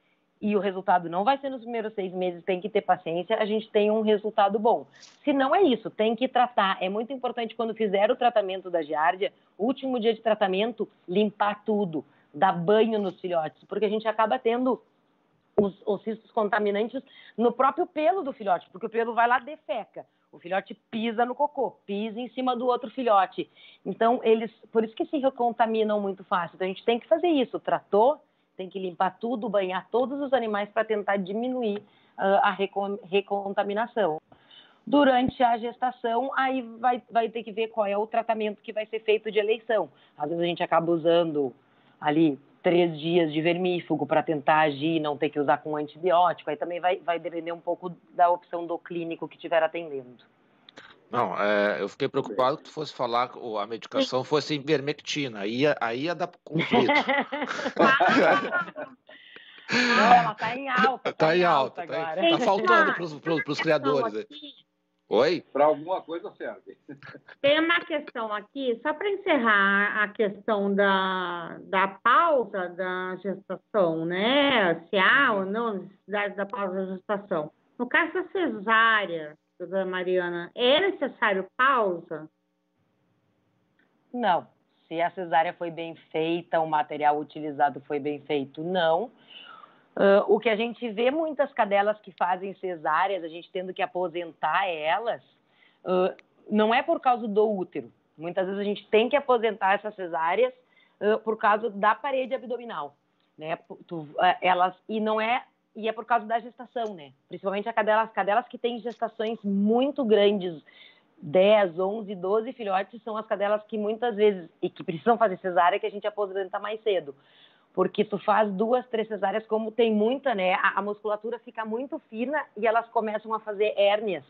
e o resultado não vai ser nos primeiros seis meses, tem que ter paciência, a gente tem um resultado bom. Se não é isso, tem que tratar. É muito importante quando fizer o tratamento da giardia, último dia de tratamento, limpar tudo, dar banho nos filhotes, porque a gente acaba tendo os, os cistos contaminantes no próprio pelo do filhote, porque o pelo vai lá defeca. O filhote pisa no cocô, pisa em cima do outro filhote. Então, eles, por isso que se recontaminam muito fácil. Então, a gente tem que fazer isso. Tratou, tem que limpar tudo, banhar todos os animais para tentar diminuir uh, a recontaminação. Durante a gestação, aí vai, vai ter que ver qual é o tratamento que vai ser feito de eleição. Às vezes a gente acaba usando ali três dias de vermífugo para tentar agir e não ter que usar com antibiótico. Aí também vai, vai depender um pouco da opção do clínico que estiver atendendo. Não, é, eu fiquei preocupado que tu fosse falar que a medicação fosse ivermectina. Aí, aí ia dar conflito. Não, ela está em alta. Está tá em alta, alta tá, agora. Tá, faltando para os criadores. Oi? Para alguma coisa serve. Tem uma questão aqui, só para encerrar a questão da, da pausa da gestação, né? Se há ou não necessidade da pausa da gestação. No caso da cesárea, doutora Mariana, é necessário pausa? Não. Se a cesárea foi bem feita, o material utilizado foi bem feito, não. Uh, o que a gente vê muitas cadelas que fazem cesáreas, a gente tendo que aposentar elas, uh, não é por causa do útero. Muitas vezes a gente tem que aposentar essas cesáreas uh, por causa da parede abdominal, né? Tu, elas e não é e é por causa da gestação, né? Principalmente as cadelas, cadelas que têm gestações muito grandes, 10, 11, 12 filhotes, são as cadelas que muitas vezes, e que precisam fazer cesárea, que a gente aposenta mais cedo. Porque tu faz duas, três cesáreas, como tem muita, né? A, a musculatura fica muito fina e elas começam a fazer hérnias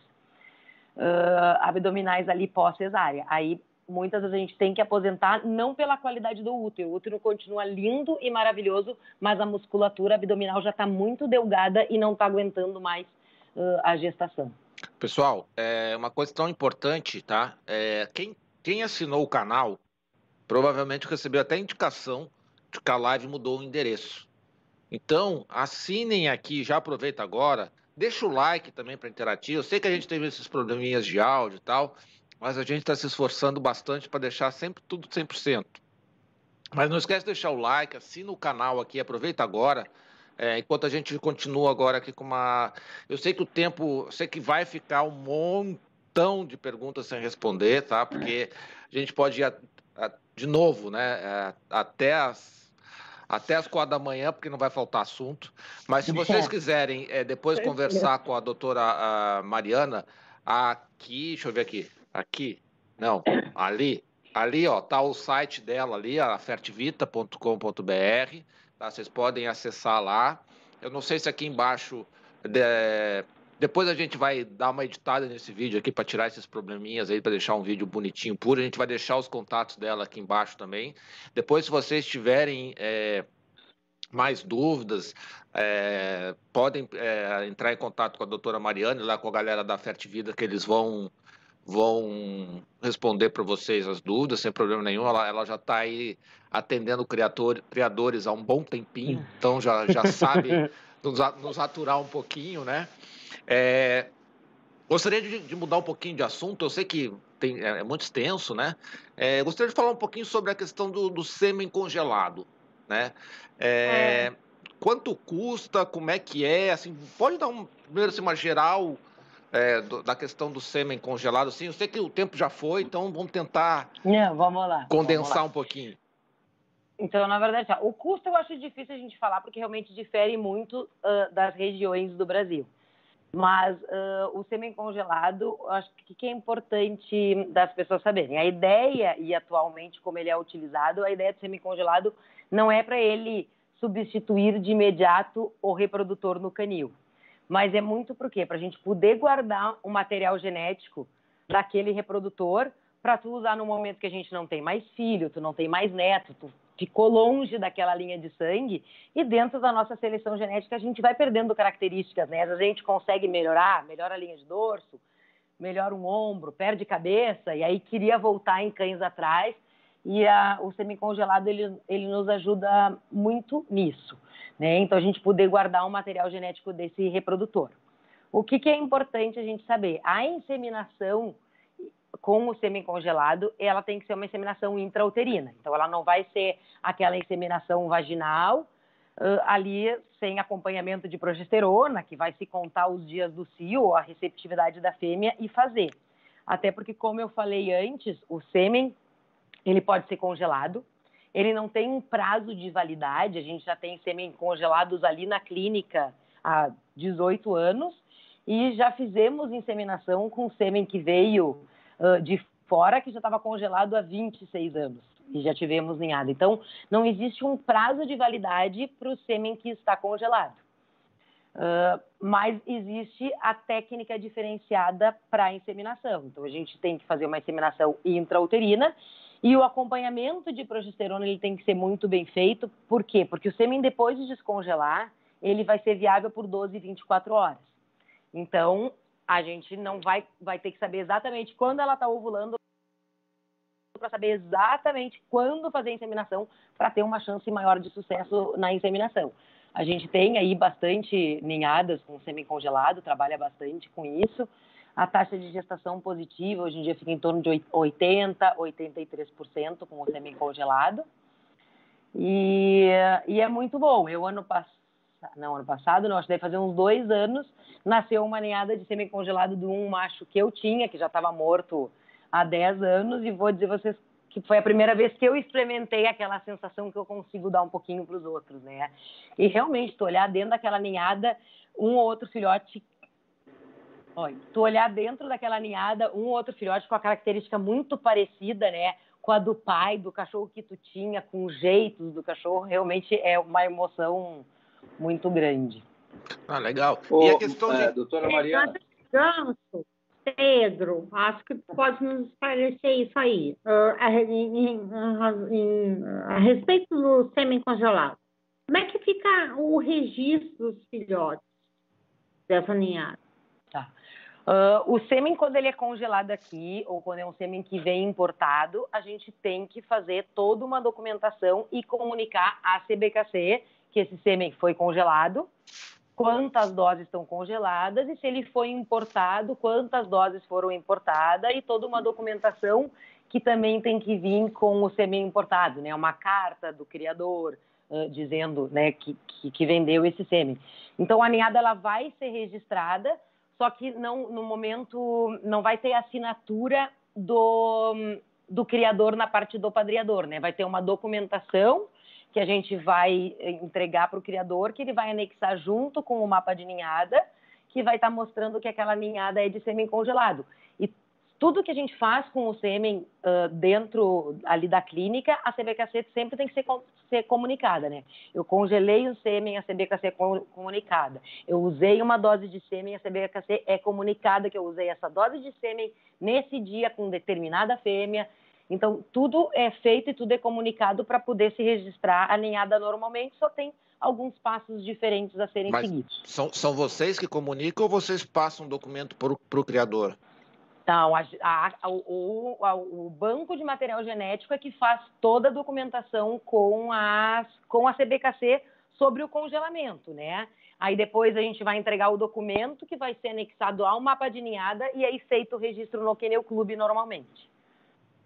uh, abdominais ali pós-cesárea. Aí muitas a gente tem que aposentar não pela qualidade do útero. O útero continua lindo e maravilhoso, mas a musculatura abdominal já está muito delgada e não está aguentando mais uh, a gestação. Pessoal, é uma coisa tão importante, tá? É, quem, quem assinou o canal provavelmente recebeu até indicação de que a live mudou o endereço. Então, assinem aqui, já aproveita agora, deixa o like também para interagir. Eu sei que a gente teve esses probleminhas de áudio e tal, mas a gente está se esforçando bastante para deixar sempre tudo 100%. Mas não esquece de deixar o like, assina o canal aqui, aproveita agora. É, enquanto a gente continua agora aqui com uma. Eu sei que o tempo. Eu sei que vai ficar um montão de perguntas sem responder, tá? Porque a gente pode ir a, a, de novo, né? É, até as. Até as quatro da manhã, porque não vai faltar assunto. Mas se vocês é. quiserem é, depois conversar com a doutora a Mariana, aqui, deixa eu ver aqui. Aqui, não, ali, ali, ó, tá o site dela ali, a fertivita.com.br Tá? Vocês podem acessar lá. Eu não sei se aqui embaixo. De... Depois a gente vai dar uma editada nesse vídeo aqui para tirar esses probleminhas aí, para deixar um vídeo bonitinho, puro. A gente vai deixar os contatos dela aqui embaixo também. Depois, se vocês tiverem é, mais dúvidas, é, podem é, entrar em contato com a doutora Mariane, lá com a galera da Fertivida, que eles vão vão responder para vocês as dúvidas sem problema nenhum. Ela, ela já está aí atendendo criador, criadores há um bom tempinho, então já, já sabe nos, nos aturar um pouquinho, né? É, gostaria de, de, mudar um pouquinho de assunto, eu sei que tem, é, é muito extenso, né? É, gostaria de falar um pouquinho sobre a questão do, do sêmen congelado, né? É, é. Quanto custa, como é que é, assim, pode dar um, primeiro assim, uma geral é, do, da questão do sêmen congelado, sim. Eu sei que o tempo já foi, então vamos tentar Não, vamos lá, condensar vamos lá. um pouquinho. Então, na verdade, o custo eu acho difícil a gente falar, porque realmente difere muito uh, das regiões do Brasil. Mas uh, o sêmen congelado, acho que, que é importante das pessoas saberem. A ideia, e atualmente como ele é utilizado, a ideia do sêmen congelado não é para ele substituir de imediato o reprodutor no canil mas é muito por quê? Para a gente poder guardar o material genético daquele reprodutor para tu usar no momento que a gente não tem mais filho, tu não tem mais neto, tu ficou longe daquela linha de sangue e dentro da nossa seleção genética a gente vai perdendo características, né? A gente consegue melhorar, melhora a linha de dorso, melhora um ombro, perde cabeça e aí queria voltar em cães atrás e a, o semicongelado ele, ele nos ajuda muito nisso. Né? Então, a gente poder guardar um material genético desse reprodutor. O que, que é importante a gente saber? A inseminação com o sêmen congelado, ela tem que ser uma inseminação intrauterina. Então, ela não vai ser aquela inseminação vaginal, uh, ali sem acompanhamento de progesterona, que vai se contar os dias do cio, a receptividade da fêmea e fazer. Até porque, como eu falei antes, o sêmen, ele pode ser congelado, ele não tem um prazo de validade, a gente já tem sêmen congelados ali na clínica há 18 anos e já fizemos inseminação com sêmen que veio uh, de fora, que já estava congelado há 26 anos e já tivemos ninhada. Então, não existe um prazo de validade para o sêmen que está congelado. Uh, mas existe a técnica diferenciada para inseminação. Então, a gente tem que fazer uma inseminação intrauterina e o acompanhamento de progesterona ele tem que ser muito bem feito. Por quê? Porque o sêmen, depois de descongelar, ele vai ser viável por 12, 24 horas. Então, a gente não vai, vai ter que saber exatamente quando ela está ovulando para saber exatamente quando fazer a inseminação para ter uma chance maior de sucesso na inseminação. A gente tem aí bastante ninhadas com sêmen congelado, trabalha bastante com isso. A taxa de gestação positiva hoje em dia fica em torno de 80, 83% com o semi-congelado. E, e é muito bom. Eu, ano passado, não, ano passado, não, acho que deve fazer uns dois anos, nasceu uma ninhada de semi-congelado de um macho que eu tinha, que já estava morto há 10 anos, e vou dizer vocês que foi a primeira vez que eu experimentei aquela sensação que eu consigo dar um pouquinho para os outros, né? E realmente, tu olhar dentro daquela ninhada, um ou outro filhote Olha, tu olhar dentro daquela ninhada, um ou outro filhote com a característica muito parecida, né? Com a do pai, do cachorro que tu tinha, com os jeitos do cachorro, realmente é uma emoção muito grande. Ah, legal. Ô, e a questão é, de... Doutora Mariana... Ganso, Pedro, acho que pode nos esclarecer isso aí. Uh, a, em, em, a respeito do sêmen congelado, como é que fica o registro dos filhotes dessa ninhada? Uh, o sêmen, quando ele é congelado aqui, ou quando é um sêmen que vem importado, a gente tem que fazer toda uma documentação e comunicar à CBKC que esse sêmen foi congelado, quantas doses estão congeladas e se ele foi importado, quantas doses foram importadas e toda uma documentação que também tem que vir com o sêmen importado, né? Uma carta do criador uh, dizendo, né, que, que, que vendeu esse sêmen. Então a ninhada ela vai ser registrada só que não, no momento não vai ter assinatura do, do criador na parte do padriador, né? Vai ter uma documentação que a gente vai entregar para o criador, que ele vai anexar junto com o mapa de ninhada, que vai estar tá mostrando que aquela ninhada é de sêmen congelado. Tudo que a gente faz com o sêmen uh, dentro ali da clínica, a CBKC sempre tem que ser, ser comunicada, né? Eu congelei o sêmen, a CBKC é comunicada. Eu usei uma dose de sêmen, a CBKC é comunicada que eu usei essa dose de sêmen nesse dia com determinada fêmea. Então, tudo é feito e tudo é comunicado para poder se registrar. A ninhada normalmente só tem alguns passos diferentes a serem Mas seguidos. São, são vocês que comunicam ou vocês passam um documento para o criador? Então, a, a, o, a, o, banco de material genético é que faz toda a documentação com, as, com a CBKC sobre o congelamento, né? Aí depois a gente vai entregar o documento que vai ser anexado ao mapa de ninhada e aí feito o registro no Queneu Clube normalmente.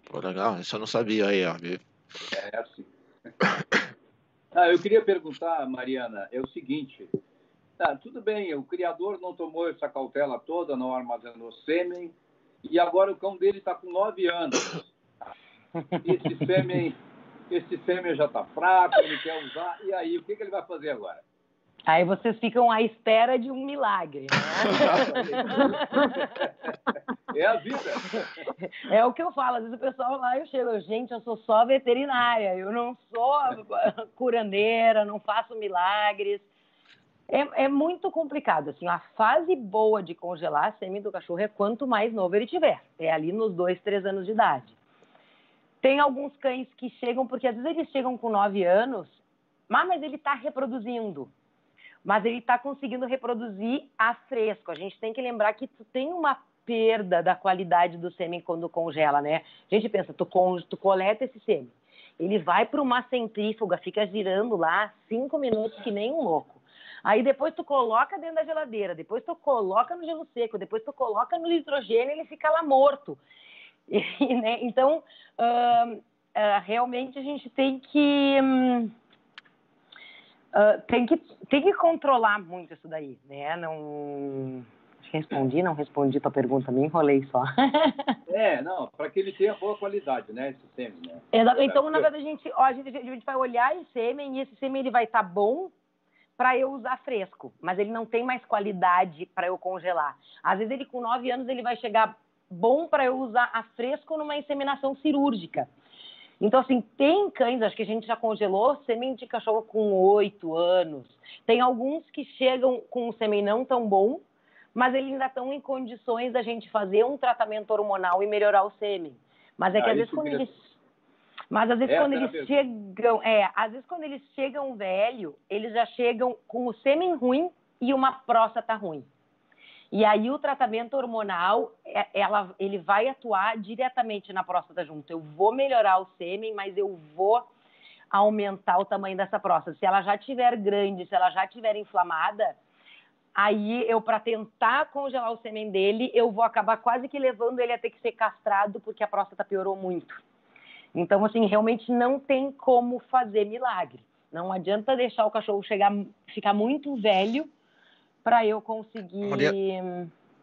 Pô, legal, isso eu não sabia aí, ó. É assim. Ah, eu queria perguntar, Mariana, é o seguinte. Tá, tudo bem, o criador não tomou essa cautela toda, não armazenou sêmen, e agora o cão dele está com nove anos. Esse sêmen, esse sêmen já está fraco, ele quer usar. E aí, o que, que ele vai fazer agora? Aí vocês ficam à espera de um milagre. Né? é a vida. É o que eu falo. Às vezes o pessoal lá, eu chego, gente, eu sou só veterinária, eu não sou curandeira, não faço milagres. É, é, muito complicado. Assim, a fase boa de congelar a sêmen do cachorro é quanto mais novo ele tiver. É ali nos dois, três anos de idade. Tem alguns cães que chegam, porque às vezes eles chegam com nove anos, mas ele está reproduzindo. Mas ele está conseguindo reproduzir a fresco. A gente tem que lembrar que tu tem uma perda da qualidade do sêmen quando congela, né? A gente pensa, tu, con tu coleta esse sêmen, ele vai para uma centrífuga, fica girando lá cinco minutos que nem um louco. Aí depois tu coloca dentro da geladeira, depois tu coloca no gelo seco, depois tu coloca no nitrogênio e ele fica lá morto. E, né? Então, uh, uh, realmente a gente tem que, um, uh, tem que tem que controlar muito isso daí, né? Não respondi, não respondi tua pergunta, me enrolei só. é, não, para que ele tenha boa qualidade, né, esse sêmen, né? Então, na verdade, a gente, ó, a gente, a gente vai olhar esse sêmen e esse sêmen ele vai estar tá bom para eu usar fresco, mas ele não tem mais qualidade para eu congelar. Às vezes ele com 9 anos ele vai chegar bom para eu usar a fresco numa inseminação cirúrgica. Então, assim, tem cães, acho que a gente já congelou sêmen de cachorro com 8 anos. Tem alguns que chegam com um sêmen não tão bom, mas eles ainda estão em condições da gente fazer um tratamento hormonal e melhorar o sêmen. Mas é que ah, às vezes quando eles mas às vezes quando eles chegam, é, às vezes quando eles chegam velho, eles já chegam com o sêmen ruim e uma próstata ruim. E aí o tratamento hormonal, é, ela, ele vai atuar diretamente na próstata junto. Eu vou melhorar o sêmen, mas eu vou aumentar o tamanho dessa próstata. Se ela já tiver grande, se ela já tiver inflamada, aí eu para tentar congelar o sêmen dele, eu vou acabar quase que levando ele a ter que ser castrado porque a próstata piorou muito. Então, assim, realmente não tem como fazer milagre. Não adianta deixar o cachorro chegar, ficar muito velho para eu conseguir.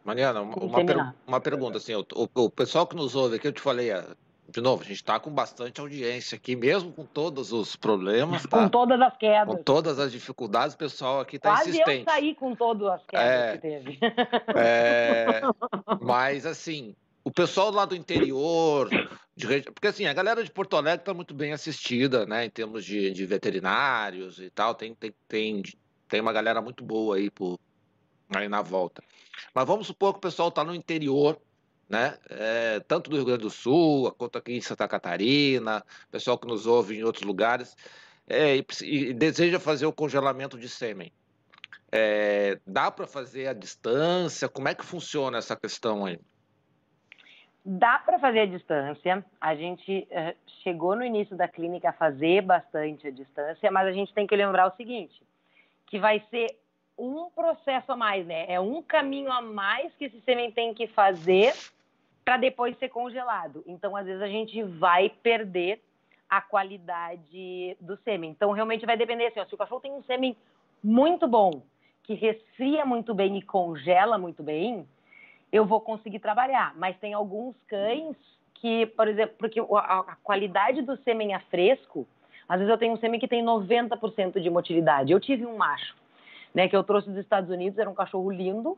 Mariana, uma, uma, per, uma, pergunta assim, o, o, pessoal que nos ouve aqui, eu te falei, é, de novo, a gente está com bastante audiência aqui, mesmo com todos os problemas. Tá? Com todas as quedas. Com todas as dificuldades, o pessoal aqui está insistente. Eu saí com todas as quedas é, que teve. É, mas, assim, o pessoal lá do interior, de, porque assim, a galera de Porto Alegre está muito bem assistida, né, em termos de, de veterinários e tal, tem, tem, tem, tem uma galera muito boa aí, por, aí na volta. Mas vamos supor que o pessoal está no interior, né, é, tanto do Rio Grande do Sul, quanto aqui em Santa Catarina, pessoal que nos ouve em outros lugares, é, e, e deseja fazer o congelamento de sêmen. É, dá para fazer à distância? Como é que funciona essa questão aí? Dá para fazer à distância. A gente uh, chegou no início da clínica a fazer bastante à distância, mas a gente tem que lembrar o seguinte, que vai ser um processo a mais, né? É um caminho a mais que esse sêmen tem que fazer para depois ser congelado. Então, às vezes a gente vai perder a qualidade do sêmen. Então, realmente vai depender assim, ó, se o cachorro tem um sêmen muito bom, que resfria muito bem e congela muito bem, eu vou conseguir trabalhar. Mas tem alguns cães que, por exemplo, porque a, qualidade do sêmen a fresco, às vezes eu tenho um sêmen que tem 90% de motilidade. Eu tive um macho, né, que eu trouxe dos Estados Unidos, era um cachorro lindo.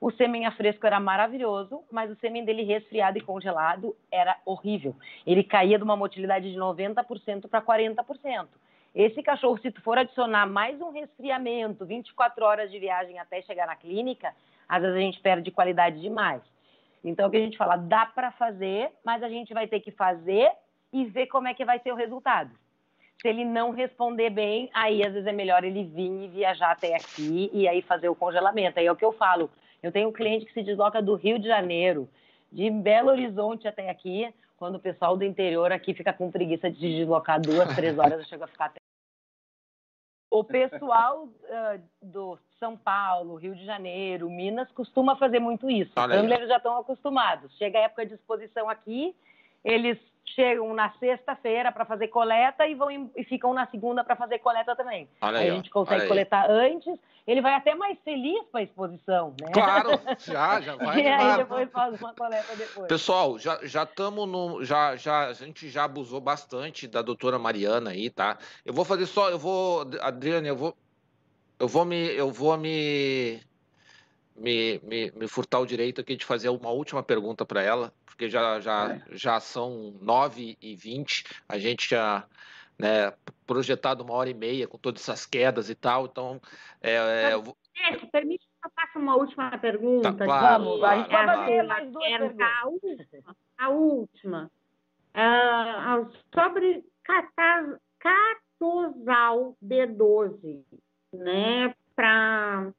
O sêmen a fresco era maravilhoso, mas o sêmen dele resfriado e congelado era horrível. Ele caía de uma motilidade de 90% para 40%. Esse cachorro, se tu for adicionar mais um resfriamento, 24 horas de viagem até chegar na clínica, às vezes a gente perde qualidade demais. Então, o que a gente fala, dá para fazer, mas a gente vai ter que fazer e ver como é que vai ser o resultado. Se ele não responder bem, aí às vezes é melhor ele vir e viajar até aqui e aí fazer o congelamento. Aí é o que eu falo. Eu tenho um cliente que se desloca do Rio de Janeiro, de Belo Horizonte até aqui, quando o pessoal do interior aqui fica com preguiça de se deslocar duas, três horas, eu chego a ficar até o pessoal uh, do São Paulo, Rio de Janeiro, Minas, costuma fazer muito isso. Então, eles já estão acostumados. Chega a época de exposição aqui, eles chegam na sexta-feira para fazer coleta e vão e ficam na segunda para fazer coleta também. Olha aí, a gente consegue coletar antes. Ele vai até mais feliz para a exposição, né? Claro, já, já vai. e aí depois faz uma coleta depois. Pessoal, já já estamos no já já a gente já abusou bastante da doutora Mariana aí, tá? Eu vou fazer só, eu vou Adriane, eu vou eu vou me eu vou me me, me, me, furtar o direito aqui de fazer uma última pergunta para ela, porque já, já, é. já são 9 e 20 a gente já né, projetado uma hora e meia com todas essas quedas e tal, então... É, é, eu... é, permite que eu faça uma última pergunta? Tá, claro, Vamos, claro, a gente vai fazer mais duas. A última. A última. Uh, sobre catosal B12, né, para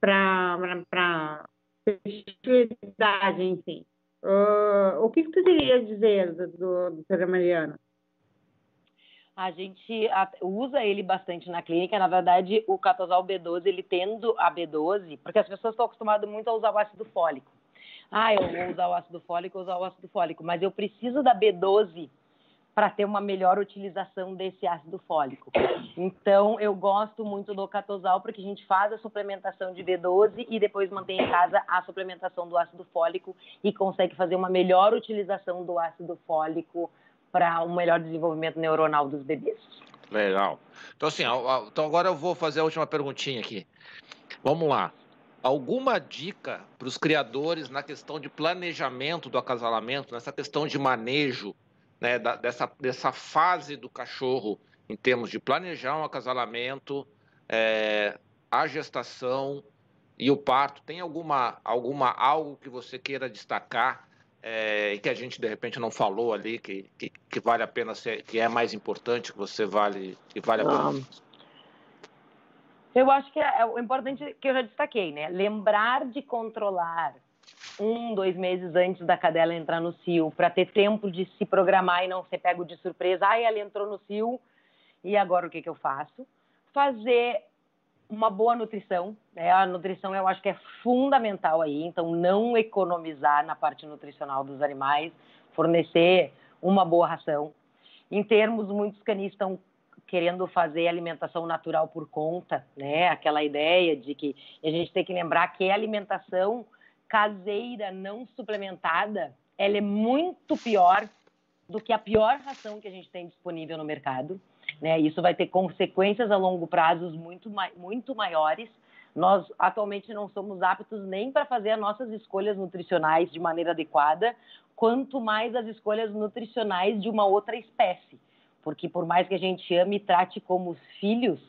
para fertilidade, enfim. Uh, o que, que tu queria dizer, do, do, Mariana? A gente usa ele bastante na clínica. Na verdade, o catosal B12, ele tendo a B12, porque as pessoas estão acostumadas muito a usar o ácido fólico. Ah, eu vou usar o ácido fólico, vou usar o ácido fólico, mas eu preciso da B12 para ter uma melhor utilização desse ácido fólico. Então, eu gosto muito do catosal porque a gente faz a suplementação de B12 e depois mantém em casa a suplementação do ácido fólico e consegue fazer uma melhor utilização do ácido fólico para um melhor desenvolvimento neuronal dos bebês. Legal. Então, assim, então agora eu vou fazer a última perguntinha aqui. Vamos lá. Alguma dica para os criadores na questão de planejamento do acasalamento, nessa questão de manejo né, da, dessa, dessa fase do cachorro em termos de planejar um acasalamento, é, a gestação e o parto? Tem alguma, alguma algo que você queira destacar é, e que a gente de repente não falou ali que, que, que, vale a pena ser, que é mais importante que você vale que vale a pena? Eu acho que é, é o importante que eu já destaquei, né? Lembrar de controlar um, dois meses antes da cadela entrar no cio, para ter tempo de se programar e não ser pego de surpresa. Ai, ela entrou no cio, e agora o que, que eu faço? Fazer uma boa nutrição. Né? A nutrição eu acho que é fundamental aí, então não economizar na parte nutricional dos animais, fornecer uma boa ração. Em termos, muitos canis estão querendo fazer alimentação natural por conta, né? Aquela ideia de que a gente tem que lembrar que a alimentação caseira não suplementada, ela é muito pior do que a pior ração que a gente tem disponível no mercado. Né? Isso vai ter consequências a longo prazo muito, muito maiores. Nós atualmente não somos aptos nem para fazer as nossas escolhas nutricionais de maneira adequada, quanto mais as escolhas nutricionais de uma outra espécie. Porque por mais que a gente ame e trate como os filhos,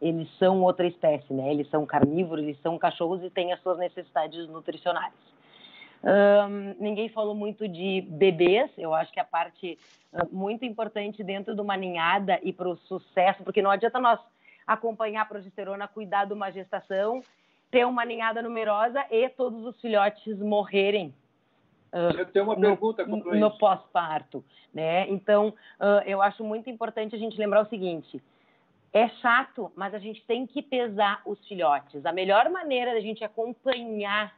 eles são outra espécie, né? Eles são carnívoros, eles são cachorros e têm as suas necessidades nutricionais. Ninguém falou muito de bebês, eu acho que a parte uh, muito importante dentro de uma ninhada e para o sucesso, porque não adianta nós acompanhar a progesterona, cuidar de uma gestação, ter uma ninhada numerosa e todos os filhotes morrerem Uh, eu tenho uma pergunta no, no pós-parto, né? Então, uh, eu acho muito importante a gente lembrar o seguinte: é chato, mas a gente tem que pesar os filhotes. A melhor maneira da gente acompanhar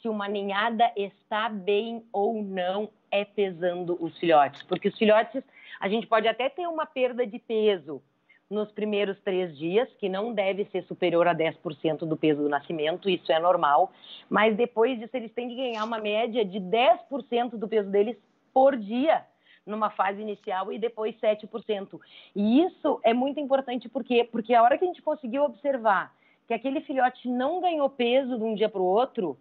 se uma ninhada está bem ou não é pesando os filhotes, porque os filhotes a gente pode até ter uma perda de peso, nos primeiros três dias, que não deve ser superior a 10% do peso do nascimento, isso é normal, mas depois disso eles têm que ganhar uma média de 10% do peso deles por dia numa fase inicial e depois 7%. E isso é muito importante porque porque a hora que a gente conseguiu observar que aquele filhote não ganhou peso de um dia para o outro,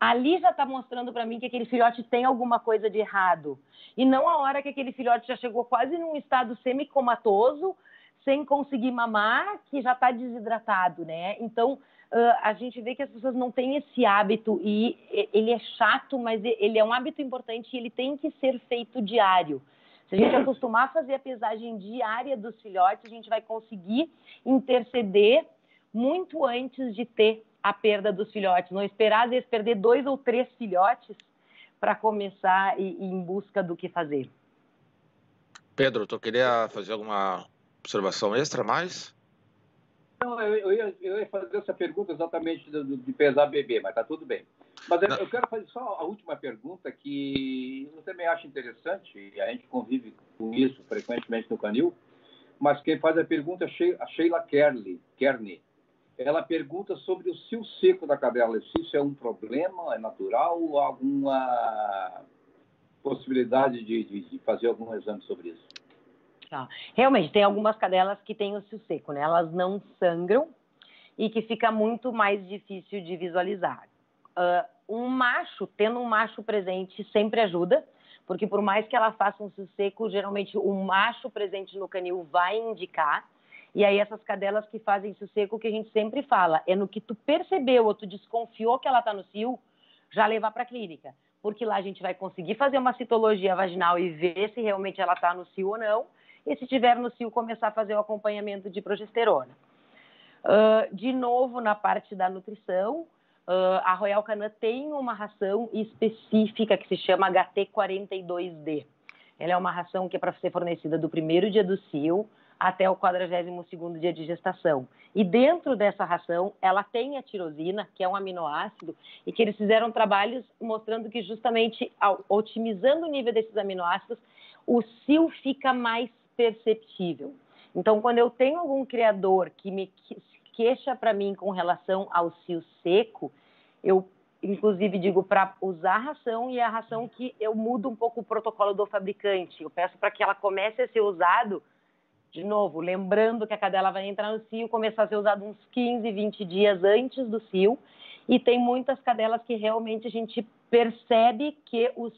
ali já está mostrando para mim que aquele filhote tem alguma coisa de errado. E não a hora que aquele filhote já chegou quase num estado semicomatoso, sem conseguir mamar, que já está desidratado, né? Então, uh, a gente vê que as pessoas não têm esse hábito e ele é chato, mas ele é um hábito importante e ele tem que ser feito diário. Se a gente acostumar a fazer a pesagem diária dos filhotes, a gente vai conseguir interceder muito antes de ter a perda dos filhotes. Não esperar, às vezes, perder dois ou três filhotes para começar e, e em busca do que fazer. Pedro, tu queria fazer alguma observação extra mais? Não, eu, eu, ia, eu ia fazer essa pergunta exatamente de, de pesar bebê, mas tá tudo bem. Mas eu, eu, quero fazer só a última pergunta que eu também acho interessante, e a gente convive com isso frequentemente no canil, mas quem faz a pergunta é a Sheila Kerley, Kearney. Ela pergunta sobre o cio seco da cadela. Se isso é um problema, é natural ou alguma possibilidade de, de, de fazer algum exame sobre isso? Tá. Realmente, tem algumas cadelas que têm o cio seco, né? Elas não sangram e que fica muito mais difícil de visualizar. Uh, um macho, tendo um macho presente, sempre ajuda, porque por mais que ela faça um cio seco, geralmente o macho presente no canil vai indicar. E aí essas cadelas que fazem cio seco, que a gente sempre fala, é no que tu percebeu ou tu desconfiou que ela está no cio, já levar para a clínica. Porque lá a gente vai conseguir fazer uma citologia vaginal e ver se realmente ela está no cio ou não e se tiver no cio, começar a fazer o acompanhamento de progesterona. Uh, de novo, na parte da nutrição, uh, a Royal Canin tem uma ração específica que se chama HT42D. Ela é uma ração que é para ser fornecida do primeiro dia do cio até o 42º dia de gestação. E dentro dessa ração, ela tem a tirosina, que é um aminoácido, e que eles fizeram trabalhos mostrando que justamente otimizando o nível desses aminoácidos, o cio fica mais perceptível. Então, quando eu tenho algum criador que me queixa para mim com relação ao cio seco, eu inclusive digo para usar a ração e é a ração que eu mudo um pouco o protocolo do fabricante. Eu peço para que ela comece a ser usado de novo, lembrando que a cadela vai entrar no cio, começar a ser usado uns 15, 20 dias antes do cio, e tem muitas cadelas que realmente a gente percebe que os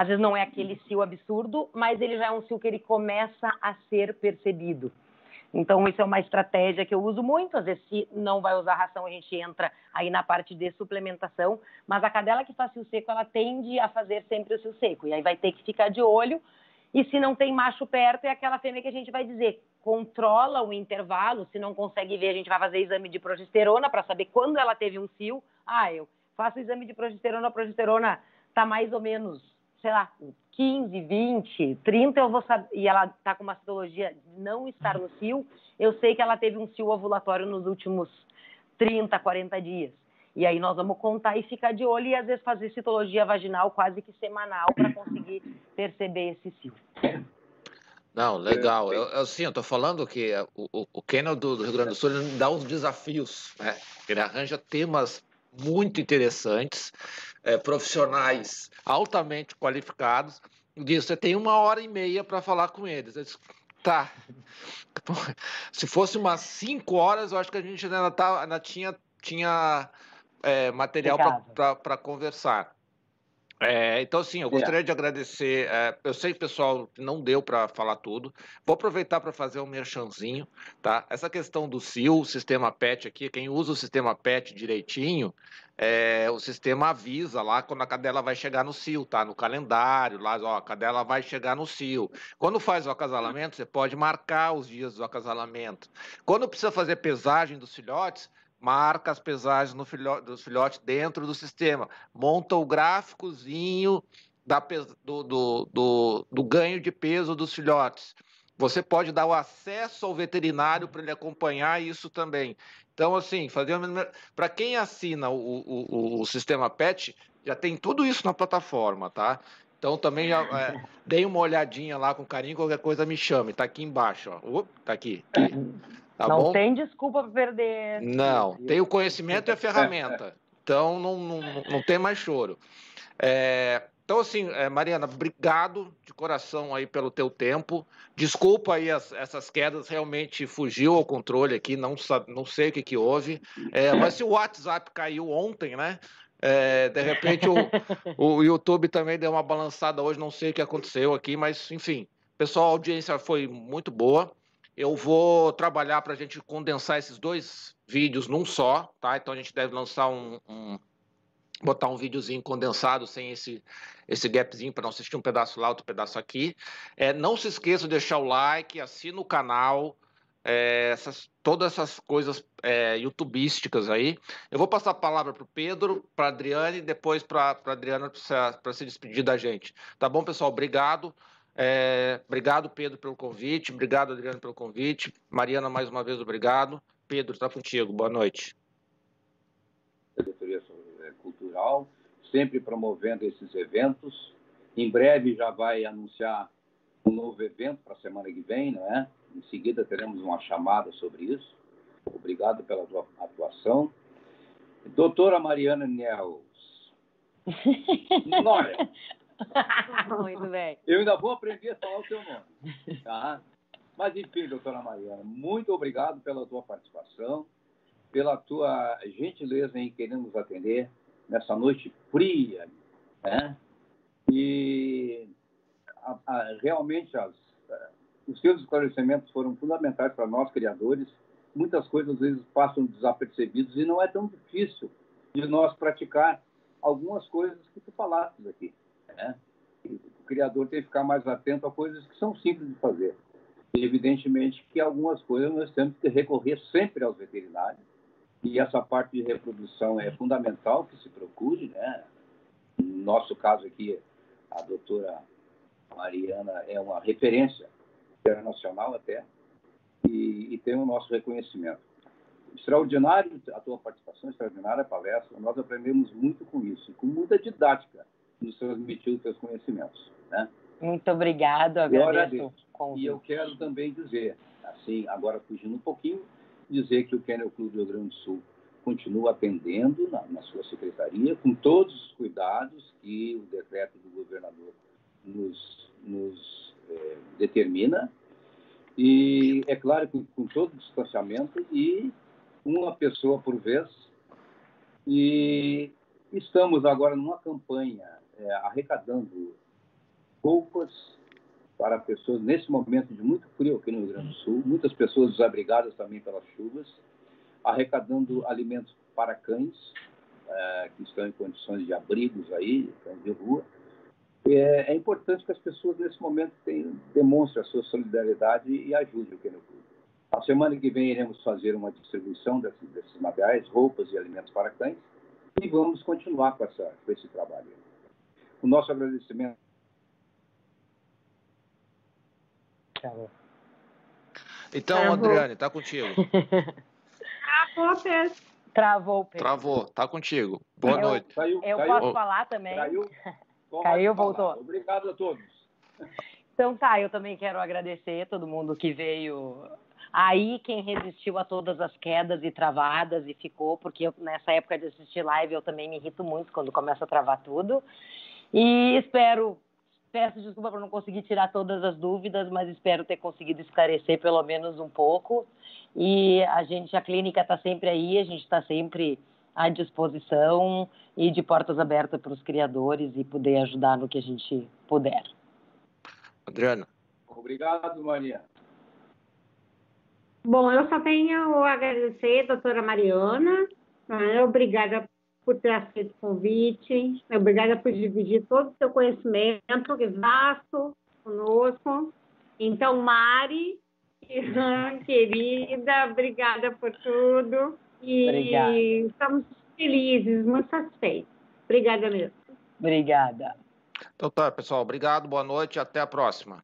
às vezes não é aquele cio absurdo, mas ele já é um cio que ele começa a ser percebido. Então, isso é uma estratégia que eu uso muito. Às vezes, se não vai usar ração, a gente entra aí na parte de suplementação. Mas a cadela que faz cio seco, ela tende a fazer sempre o cio seco. E aí vai ter que ficar de olho. E se não tem macho perto, é aquela fêmea que a gente vai dizer, controla o intervalo. Se não consegue ver, a gente vai fazer exame de progesterona para saber quando ela teve um cio. Ah, eu faço exame de progesterona, a progesterona está mais ou menos sei lá, 15, 20, 30, eu vou saber, e ela está com uma citologia de não estar no cio, eu sei que ela teve um cio ovulatório nos últimos 30, 40 dias. E aí nós vamos contar e ficar de olho e às vezes fazer citologia vaginal quase que semanal para conseguir perceber esse cio. Não, legal. Eu, eu, sim, eu estou falando que o, o, o Kennel do, do, Rio Grande do Sul dá uns desafios, né? Ele arranja temas muito interessantes, é, profissionais altamente qualificados. Diz, você tem uma hora e meia para falar com eles. Eu disse, tá. Se fosse umas cinco horas, eu acho que a gente ainda, tá, ainda tinha, tinha é, material para conversar. É, então, assim, eu é. gostaria é. de agradecer. É, eu sei, pessoal, não deu para falar tudo. Vou aproveitar para fazer um merchanzinho, tá? Essa questão do SIL, sistema PET aqui, quem usa o sistema PET direitinho, é, o sistema avisa lá quando a cadela vai chegar no cio, tá? No calendário, lá, ó, a cadela vai chegar no cio. Quando faz o acasalamento, você pode marcar os dias do acasalamento. Quando precisa fazer pesagem dos filhotes, marca as pesagens no filhote, dos filhotes dentro do sistema, monta o gráficozinho da, do, do, do, do ganho de peso dos filhotes. Você pode dar o acesso ao veterinário para ele acompanhar isso também. Então, assim, fazer para quem assina o, o, o, sistema PET, já tem tudo isso na plataforma, tá? Então também já é, dei uma olhadinha lá com carinho, qualquer coisa me chame. Tá aqui embaixo, ó. Uh, tá aqui. Tá não bom? tem desculpa para perder. Não, tem o conhecimento e a ferramenta. Então não, não, não tem mais choro. É, então, assim, é, Mariana, obrigado de coração aí pelo teu tempo. Desculpa aí as, essas quedas, realmente fugiu ao controle aqui, não, não sei o que, que houve. É, mas se o WhatsApp caiu ontem, né? É, de repente o, o YouTube também deu uma balançada hoje, não sei o que aconteceu aqui, mas enfim, pessoal, a audiência foi muito boa. Eu vou trabalhar para a gente condensar esses dois vídeos num só, tá? Então a gente deve lançar um, um botar um videozinho condensado sem esse esse gapzinho para não assistir um pedaço lá, outro pedaço aqui. É, não se esqueça de deixar o like, assina o canal, é, essas, todas essas coisas é, youtubísticas aí. Eu vou passar a palavra para o Pedro, para Adriane e depois para Adriana para se despedir da gente. Tá bom, pessoal? Obrigado. É, obrigado, Pedro, pelo convite. Obrigado, Adriano, pelo convite. Mariana, mais uma vez, obrigado. Pedro, está contigo. Boa noite. Diretoria Cultural, sempre promovendo esses eventos. Em breve já vai anunciar um novo evento para a semana que vem, não é? Em seguida teremos uma chamada sobre isso. Obrigado pela tua atuação. Doutora Mariana Niels. Olha, Muito bem. Eu ainda vou aprender a falar o seu nome. Tá? Mas, enfim, doutora Mariana, muito obrigado pela tua participação, pela tua gentileza em querer nos atender nessa noite fria. Né? E a, a, realmente as, os seus esclarecimentos foram fundamentais para nós, criadores. Muitas coisas, às vezes, passam desapercebidas e não é tão difícil de nós praticar algumas coisas que tu falaste aqui. Né? O criador tem que ficar mais atento a coisas que são simples de fazer. E, evidentemente que algumas coisas nós temos que recorrer sempre aos veterinários. E essa parte de reprodução é fundamental que se procure. Né? No nosso caso aqui, a doutora Mariana é uma referência internacional até, e, e tem o nosso reconhecimento. Extraordinário a tua participação, extraordinária a palestra. Nós aprendemos muito com isso, com muita didática nos transmitir os seus conhecimentos. Né? Muito obrigado, agradeço. E eu quero também dizer, assim, agora fugindo um pouquinho, dizer que o Kennel Clube do Rio Grande do Sul continua atendendo na, na sua secretaria com todos os cuidados que o decreto do governador nos, nos é, determina. E é claro que com todo o distanciamento e uma pessoa por vez. E estamos agora numa campanha é, arrecadando roupas para pessoas nesse momento de muito frio aqui no Rio Grande do Sul, muitas pessoas desabrigadas também pelas chuvas, arrecadando alimentos para cães é, que estão em condições de abrigos aí, cães de rua. É, é importante que as pessoas nesse momento tenham, demonstrem a sua solidariedade e ajudem o Kennel Club. A semana que vem iremos fazer uma distribuição desses, desses materiais, roupas e alimentos para cães, e vamos continuar com, essa, com esse trabalho o nosso agradecimento. Travou. Então, Travou. Adriane, tá contigo. Travou, Pedro. Travou, Pedro. Travou, tá contigo. Boa eu, noite. Caiu, eu caiu. posso falar também? Caiu, caiu voltou. Obrigado a todos. Então tá, eu também quero agradecer todo mundo que veio Aí quem resistiu a todas as quedas e travadas e ficou, porque eu, nessa época de assistir live eu também me irrito muito quando começa a travar tudo. E espero, peço desculpa por não conseguir tirar todas as dúvidas, mas espero ter conseguido esclarecer pelo menos um pouco. E a gente, a clínica está sempre aí, a gente está sempre à disposição e de portas abertas para os criadores e poder ajudar no que a gente puder. Adriana. Obrigado, Maria. Bom, eu só tenho a agradecer, doutora Mariana. Né? Obrigada por ter aceito o convite. Obrigada por dividir todo o seu conhecimento vasto conosco. Então, Mari, querida, obrigada por tudo. E obrigada. estamos felizes, muito satisfeitos. Obrigada mesmo. Obrigada. Então tá, pessoal. Obrigado, boa noite até a próxima.